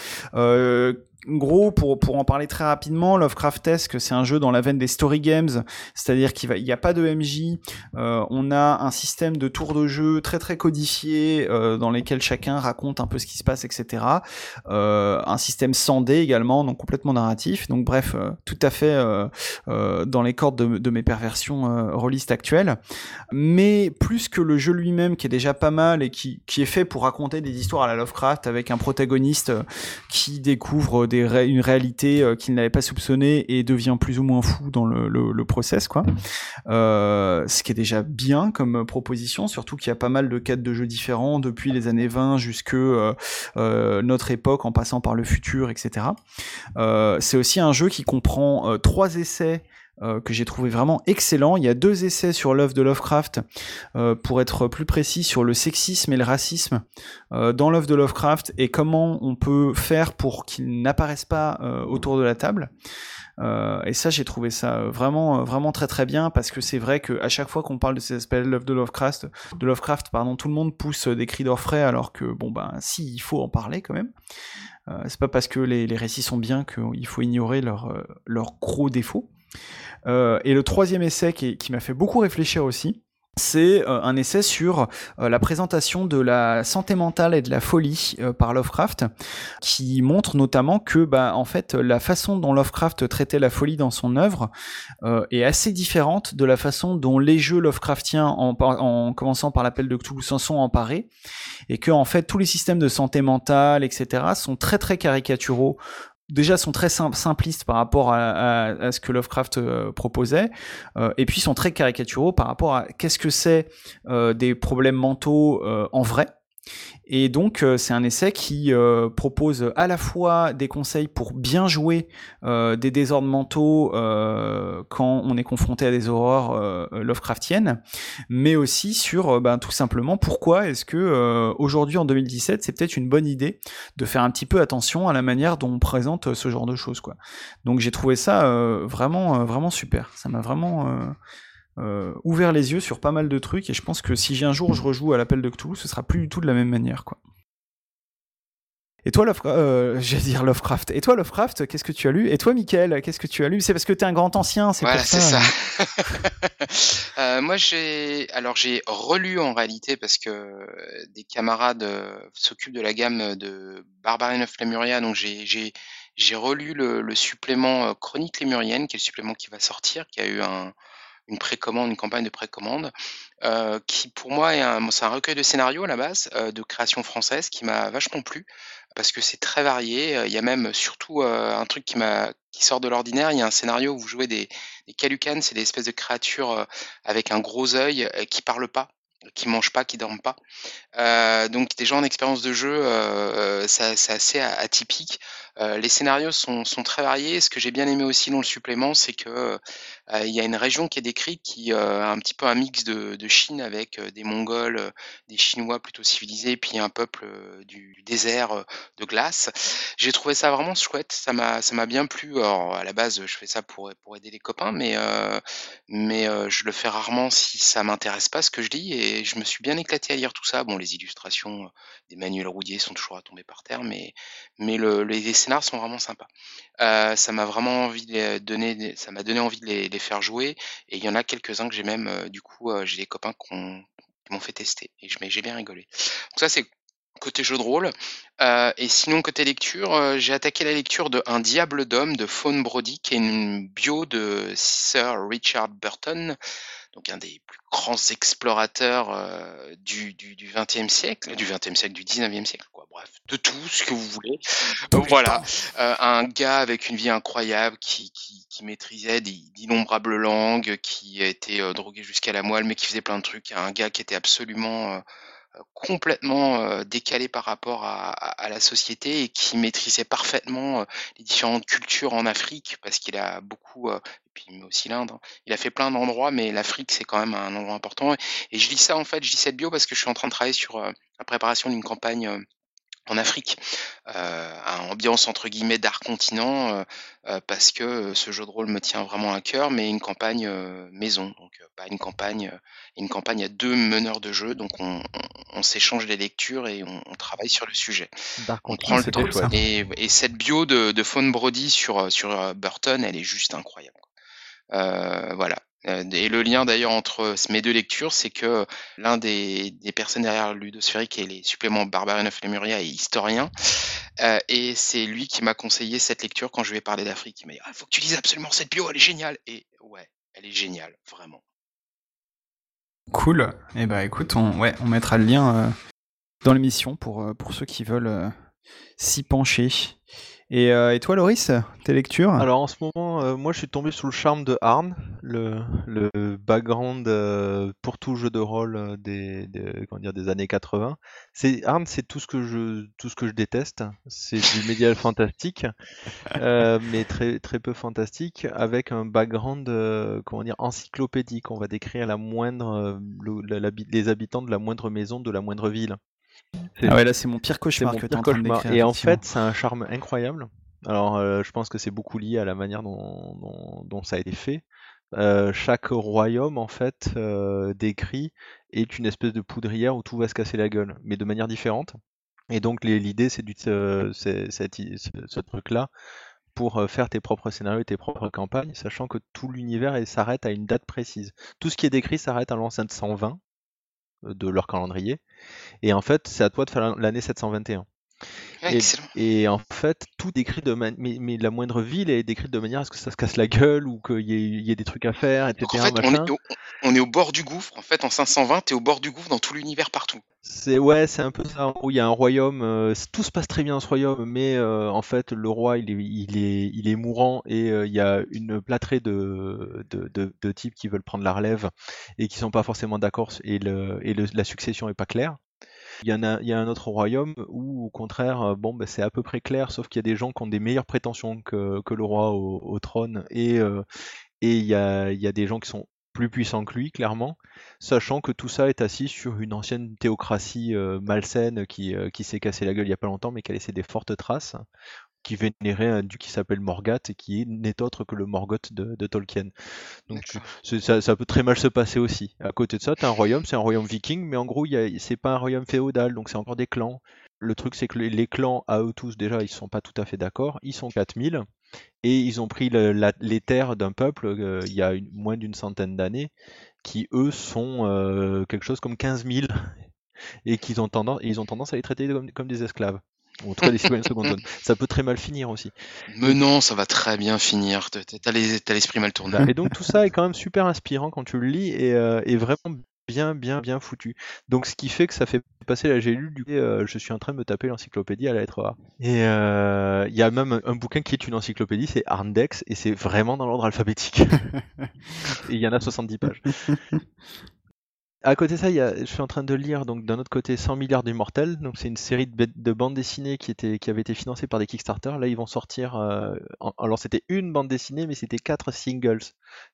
gros, pour, pour en parler très rapidement, Lovecraftesque, c'est un jeu dans la veine des story games, c'est-à-dire qu'il n'y a pas de MJ, euh, on a un système de tour de jeu très très codifié, euh, dans lesquels chacun raconte un peu ce qui se passe, etc. Euh, un système sans dés également, donc complètement narratif, donc bref, tout à fait dans les cordes de, de mes perversions rôlistes actuelles. Mais plus que le jeu lui-même, qui est déjà pas mal et qui, qui est fait pour raconter des histoires à la Lovecraft, avec un protagoniste qui découvre des une réalité euh, qu'il n'avait pas soupçonnée et devient plus ou moins fou dans le, process, quoi. Euh, ce qui est déjà bien comme proposition, surtout qu'il y a pas mal de cadres de jeux différents depuis les années 20 jusque euh, notre époque en passant par le futur, etc. C'est aussi un jeu qui comprend trois essais euh, que j'ai trouvé vraiment excellents. Il y a deux essais sur l'œuvre de Lovecraft, euh, pour être plus précis sur le sexisme et le racisme euh, dans l'œuvre de Lovecraft et comment on peut faire pour qu'ils n'apparaissent pas autour de la table. Et ça, j'ai trouvé ça vraiment, vraiment très très bien parce que c'est vrai qu'à chaque fois qu'on parle de ces aspects de Lovecraft, de Lovecraft, pardon, tout le monde pousse des cris d'orfraie alors que bon ben si, il faut en parler quand même. Euh, c'est pas parce que les, récits sont bien qu'il faut ignorer leurs leurs gros défauts. Euh, et le troisième essai qui, m'a fait beaucoup réfléchir aussi, c'est euh, un essai sur euh, la présentation de la santé mentale et de la folie par Lovecraft, qui montre notamment que, bah, en fait, la façon dont Lovecraft traitait la folie dans son œuvre est assez différente de la façon dont les jeux Lovecraftiens, en, en commençant par l'appel de Cthulhu, s'en sont emparés, et que, en fait, tous les systèmes de santé mentale, etc., sont très très caricaturaux déjà sont très sim- simplistes par rapport à, ce que Lovecraft euh, proposait, euh, et puis sont très caricaturaux par rapport à qu'est-ce que c'est euh, des problèmes mentaux en vrai. Et donc euh, c'est un essai qui euh, propose à la fois des conseils pour bien jouer euh, des désordres mentaux quand on est confronté à des horreurs Lovecraftiennes, mais aussi sur ben, tout simplement pourquoi est-ce que aujourd'hui en 2017 c'est peut-être une bonne idée de faire un petit peu attention à la manière dont on présente ce genre de choses. Donc j'ai trouvé ça vraiment vraiment super. Ça m'a vraiment euh, ouvert les yeux sur pas mal de trucs et je pense que si j'ai un jour je rejoue à l'appel de Cthulhu, ce sera plus du tout de la même manière quoi. Et toi, Lovecraft, euh, j'allais dire Lovecraft. Et toi, Lovecraft, qu'est-ce que tu as lu? Et toi, Michael, qu'est-ce que tu as lu? C'est parce que t'es un grand ancien, c'est Voilà, c'est ça. ça. Euh, moi, j'ai alors j'ai relu en réalité parce que des camarades s'occupent de la gamme de Barbarian of Lemuria, donc j'ai j'ai relu le, le supplément Chronique lémurienne, qui est le supplément qui va sortir, qui a eu un, une précommande, une campagne de précommande, euh, qui pour moi est un, c'est un recueil de scénarios à la base, euh, de création française, qui m'a vachement plu parce que c'est très varié. Euh, Il y a même surtout un truc qui qui sort de l'ordinaire. Il y a un scénario où vous jouez des, des c'est des espèces de créatures avec un gros œil qui parlent pas, qui mangent pas, qui dorment pas. Euh, donc gens en expérience de jeu, c'est assez atypique. Euh, les scénarios sont, sont très variés. Ce que j'ai bien aimé aussi dans le supplément, c'est que euh, il y a une région qui est décrite qui euh, a un petit peu un mix de, de Chine avec euh, des Mongols, euh, des Chinois plutôt civilisés, puis un peuple euh, du désert euh, de glace. J'ai trouvé ça vraiment chouette. Ça m'a bien plu. Alors à la base, je fais ça pour pour aider les copains, mais euh, mais euh, je le fais rarement si ça m'intéresse pas ce que je lis et je me suis bien éclaté à lire tout ça. Bon, les illustrations euh, d'Emmanuel Roudier sont toujours à tomber par terre, mais mais le, les sont vraiment sympas. Euh, ça m'a vraiment envie de les des- ça m'a donné envie de les, faire jouer et il y en a quelques-uns que j'ai même euh, du coup euh, j'ai des copains qui ont- qui m'ont fait tester et j'ai bien rigolé. Donc ça c'est côté jeu de rôle. Euh, et sinon, côté lecture, euh, j'ai attaqué la lecture de Un diable d'homme de Fawn Brody, qui est une bio de Sir Richard Burton, donc un des plus grands explorateurs euh, du, du, du 20e siècle, du 20e siècle, du 19e siècle, quoi. Bref, de tout ce que vous voulez. Donc voilà, euh, un gars avec une vie incroyable qui, qui, qui maîtrisait d'innombrables langues, qui était euh, drogué jusqu'à la moelle, mais qui faisait plein de trucs. Un gars qui était absolument euh, complètement euh, décalé par rapport à, à- à la société et qui maîtrisait parfaitement euh, les différentes cultures en Afrique parce qu'il a beaucoup, euh, et puis mais aussi l'Inde, hein. il a fait plein d'endroits, mais l'Afrique c'est quand même un endroit important. Et je lis ça en fait, je lis cette bio parce que je suis en train de travailler sur euh, la préparation d'une campagne euh, en Afrique. Euh, un ambiance entre guillemets d'art continent euh, euh, parce que ce jeu de rôle me tient vraiment à cœur, mais une campagne maison, donc pas une campagne, une campagne à deux meneurs de jeu, donc on, s'échange des lectures et on, travaille sur le sujet. on prend le temps et, et, cette bio de, de Fawn Brody sur sur Burton, elle est juste incroyable. voilà, et le lien d'ailleurs entre mes deux lectures, c'est que l'un des, personnes derrière Ludosphérique et les suppléments Barbarin of Lemuria est historien. Euh, et c'est lui qui m'a conseillé cette lecture quand je lui ai parlé d'Afrique. Il m'a dit ah, faut que tu lises absolument cette bio, elle est géniale. Et ouais, elle est géniale, vraiment. Cool. Et eh ben écoute, on, ouais, on mettra le lien euh, dans l'émission pour, pour ceux qui veulent s'y pencher. Euh, et, toi, Loris, tes lectures? Alors en ce moment, euh, moi je suis tombé sous le charme de Arn, le, background euh, pour tout jeu de rôle des, dire, des années 80. C'est Arn, c'est tout ce que je tout ce que je déteste. C'est du médial fantastique, mais très très peu fantastique, avec un background comment dire encyclopédique. On va décrire la moindre les habitants de la moindre maison, de la moindre ville. Ah ouais, là c'est mon pire cauchemar que tu en Et en fait, c'est un charme incroyable. Alors, euh, je pense que c'est beaucoup lié à la manière dont, ça a été fait. Euh, chaque royaume, en fait, euh, décrit est une espèce de poudrière où tout va se casser la gueule, mais de manière différente. Et donc, l'idée, c'est ce, ce truc-là pour faire tes propres scénarios et tes propres campagnes, sachant que tout l'univers s'arrête à une date précise. Tout ce qui est décrit s'arrête à l'an 720 de leur calendrier. Et en fait, c'est à toi de faire l'année 721. Et, en fait, tout décrit de manière. Mais, la moindre ville est décrite de manière à ce que ça se casse la gueule ou qu'il y, ait des trucs à faire, etc. en fait, on est, au, bord du gouffre. En fait, en 520, tu es au bord du gouffre dans tout l'univers partout. C'est ouais, c'est un peu ça. Où il y a un royaume, euh, tout se passe très bien dans ce royaume, mais euh, en fait, le roi, il est, il est, il est mourant et euh, il y a une plâtrée de, de, de, types qui veulent prendre la relève et qui sont pas forcément d'accord et, le, et la succession est pas claire. Il y, a, un autre royaume où, au contraire, euh, bon, bah, c'est à peu près clair, sauf qu'il y a des gens qui ont des meilleures prétentions que, le roi au, trône, et, euh, il, y a, des gens qui sont plus puissants que lui, clairement, sachant que tout ça est assis sur une ancienne théocratie euh, malsaine qui, qui s'est cassé la gueule il n'y a pas longtemps, mais qui a laissé des fortes traces, qui vénérait un dieu qui s'appelle Morgoth et qui n'est autre que le Morgoth de, Tolkien. Donc ça, peut très mal se passer aussi. À côté de ça, tu as un royaume, c'est un royaume viking, mais en gros, c'est pas un royaume féodal, donc c'est encore des clans. Le truc, c'est que les, clans, à eux tous, déjà, ils sont pas tout à fait d'accord. Ils sont 4000 et ils ont pris les terres d'un peuple euh, il y a moins d'une centaine d'années qui, eux, sont euh, quelque chose comme 15 000 et qu'ils ont tendance, ils ont tendance à les traiter comme des esclaves. Ça peut très mal finir aussi. Mais non, ça va très bien finir. T'as l'esprit mal tourné. Et donc tout ça est quand même super inspirant quand tu le lis et, euh, vraiment bien, bien, bien foutu. Donc ce qui fait que ça fait passer la GLU du coup, euh, je suis en train de me taper l'encyclopédie à la lettre A. Et euh, il y a même un, bouquin qui est une encyclopédie, c'est Arndex, et c'est vraiment dans l'ordre alphabétique. et il y en a 70 pages. À côté de ça, je suis en train de lire donc d'un autre côté 100 milliards d'immortels. Donc c'est une série de, bandes dessinées qui, était, qui avait été financée par des Kickstarter. Là, ils vont sortir. Euh, alors c'était une bande dessinée, mais c'était quatre singles,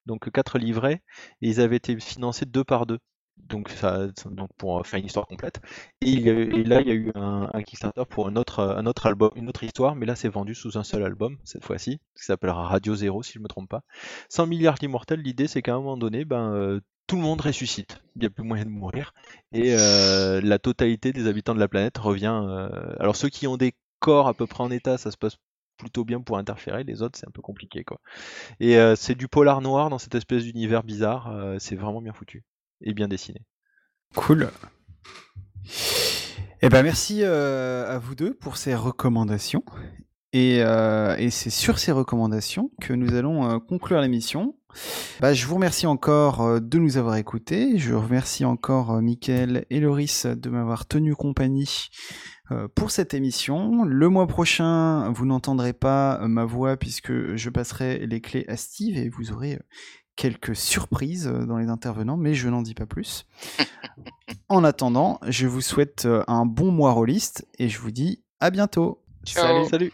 donc quatre livrets, et ils avaient été financés deux par deux. Donc, ça, donc pour faire une histoire complète. Et, là, il y a eu un, Kickstarter pour un autre, un autre album, une autre histoire, mais là c'est vendu sous un seul album cette fois-ci, qui s'appellera Radio Zero si je me trompe pas. 100 milliards d'immortels, l'idée c'est qu'à un moment donné, ben, euh, tout le monde ressuscite. Il n'y a plus moyen de mourir. Et euh, la totalité des habitants de la planète revient. Euh, alors ceux qui ont des corps à peu près en état, ça se passe plutôt bien pour interférer. Les autres, c'est un peu compliqué. Et euh, c'est du polar noir dans cette espèce d'univers bizarre. c'est vraiment bien foutu et bien dessiné. Cool. Eh ben merci à vous deux pour ces recommandations. Et, et c'est sur ces recommandations que nous allons conclure l'émission. Bah, je vous remercie encore euh, de nous avoir écoutés. Je remercie encore euh, Mickaël et Loris de m'avoir tenu compagnie euh, pour cette émission. Le mois prochain, vous n'entendrez pas ma voix puisque je passerai les clés à Steve et vous aurez quelques surprises dans les intervenants, mais je n'en dis pas plus. en attendant, je vous souhaite un bon mois rôliste et je vous dis à bientôt. Salut. Salut.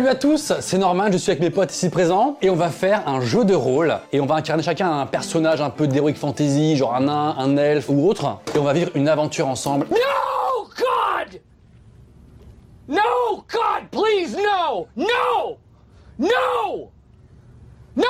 Salut à tous, c'est Norman, je suis avec mes potes ici présents et on va faire un jeu de rôle et on va incarner chacun un personnage un peu d'heroic fantasy, genre un nain, un elfe ou autre et on va vivre une aventure ensemble. No God! No God, please no! No! No! No!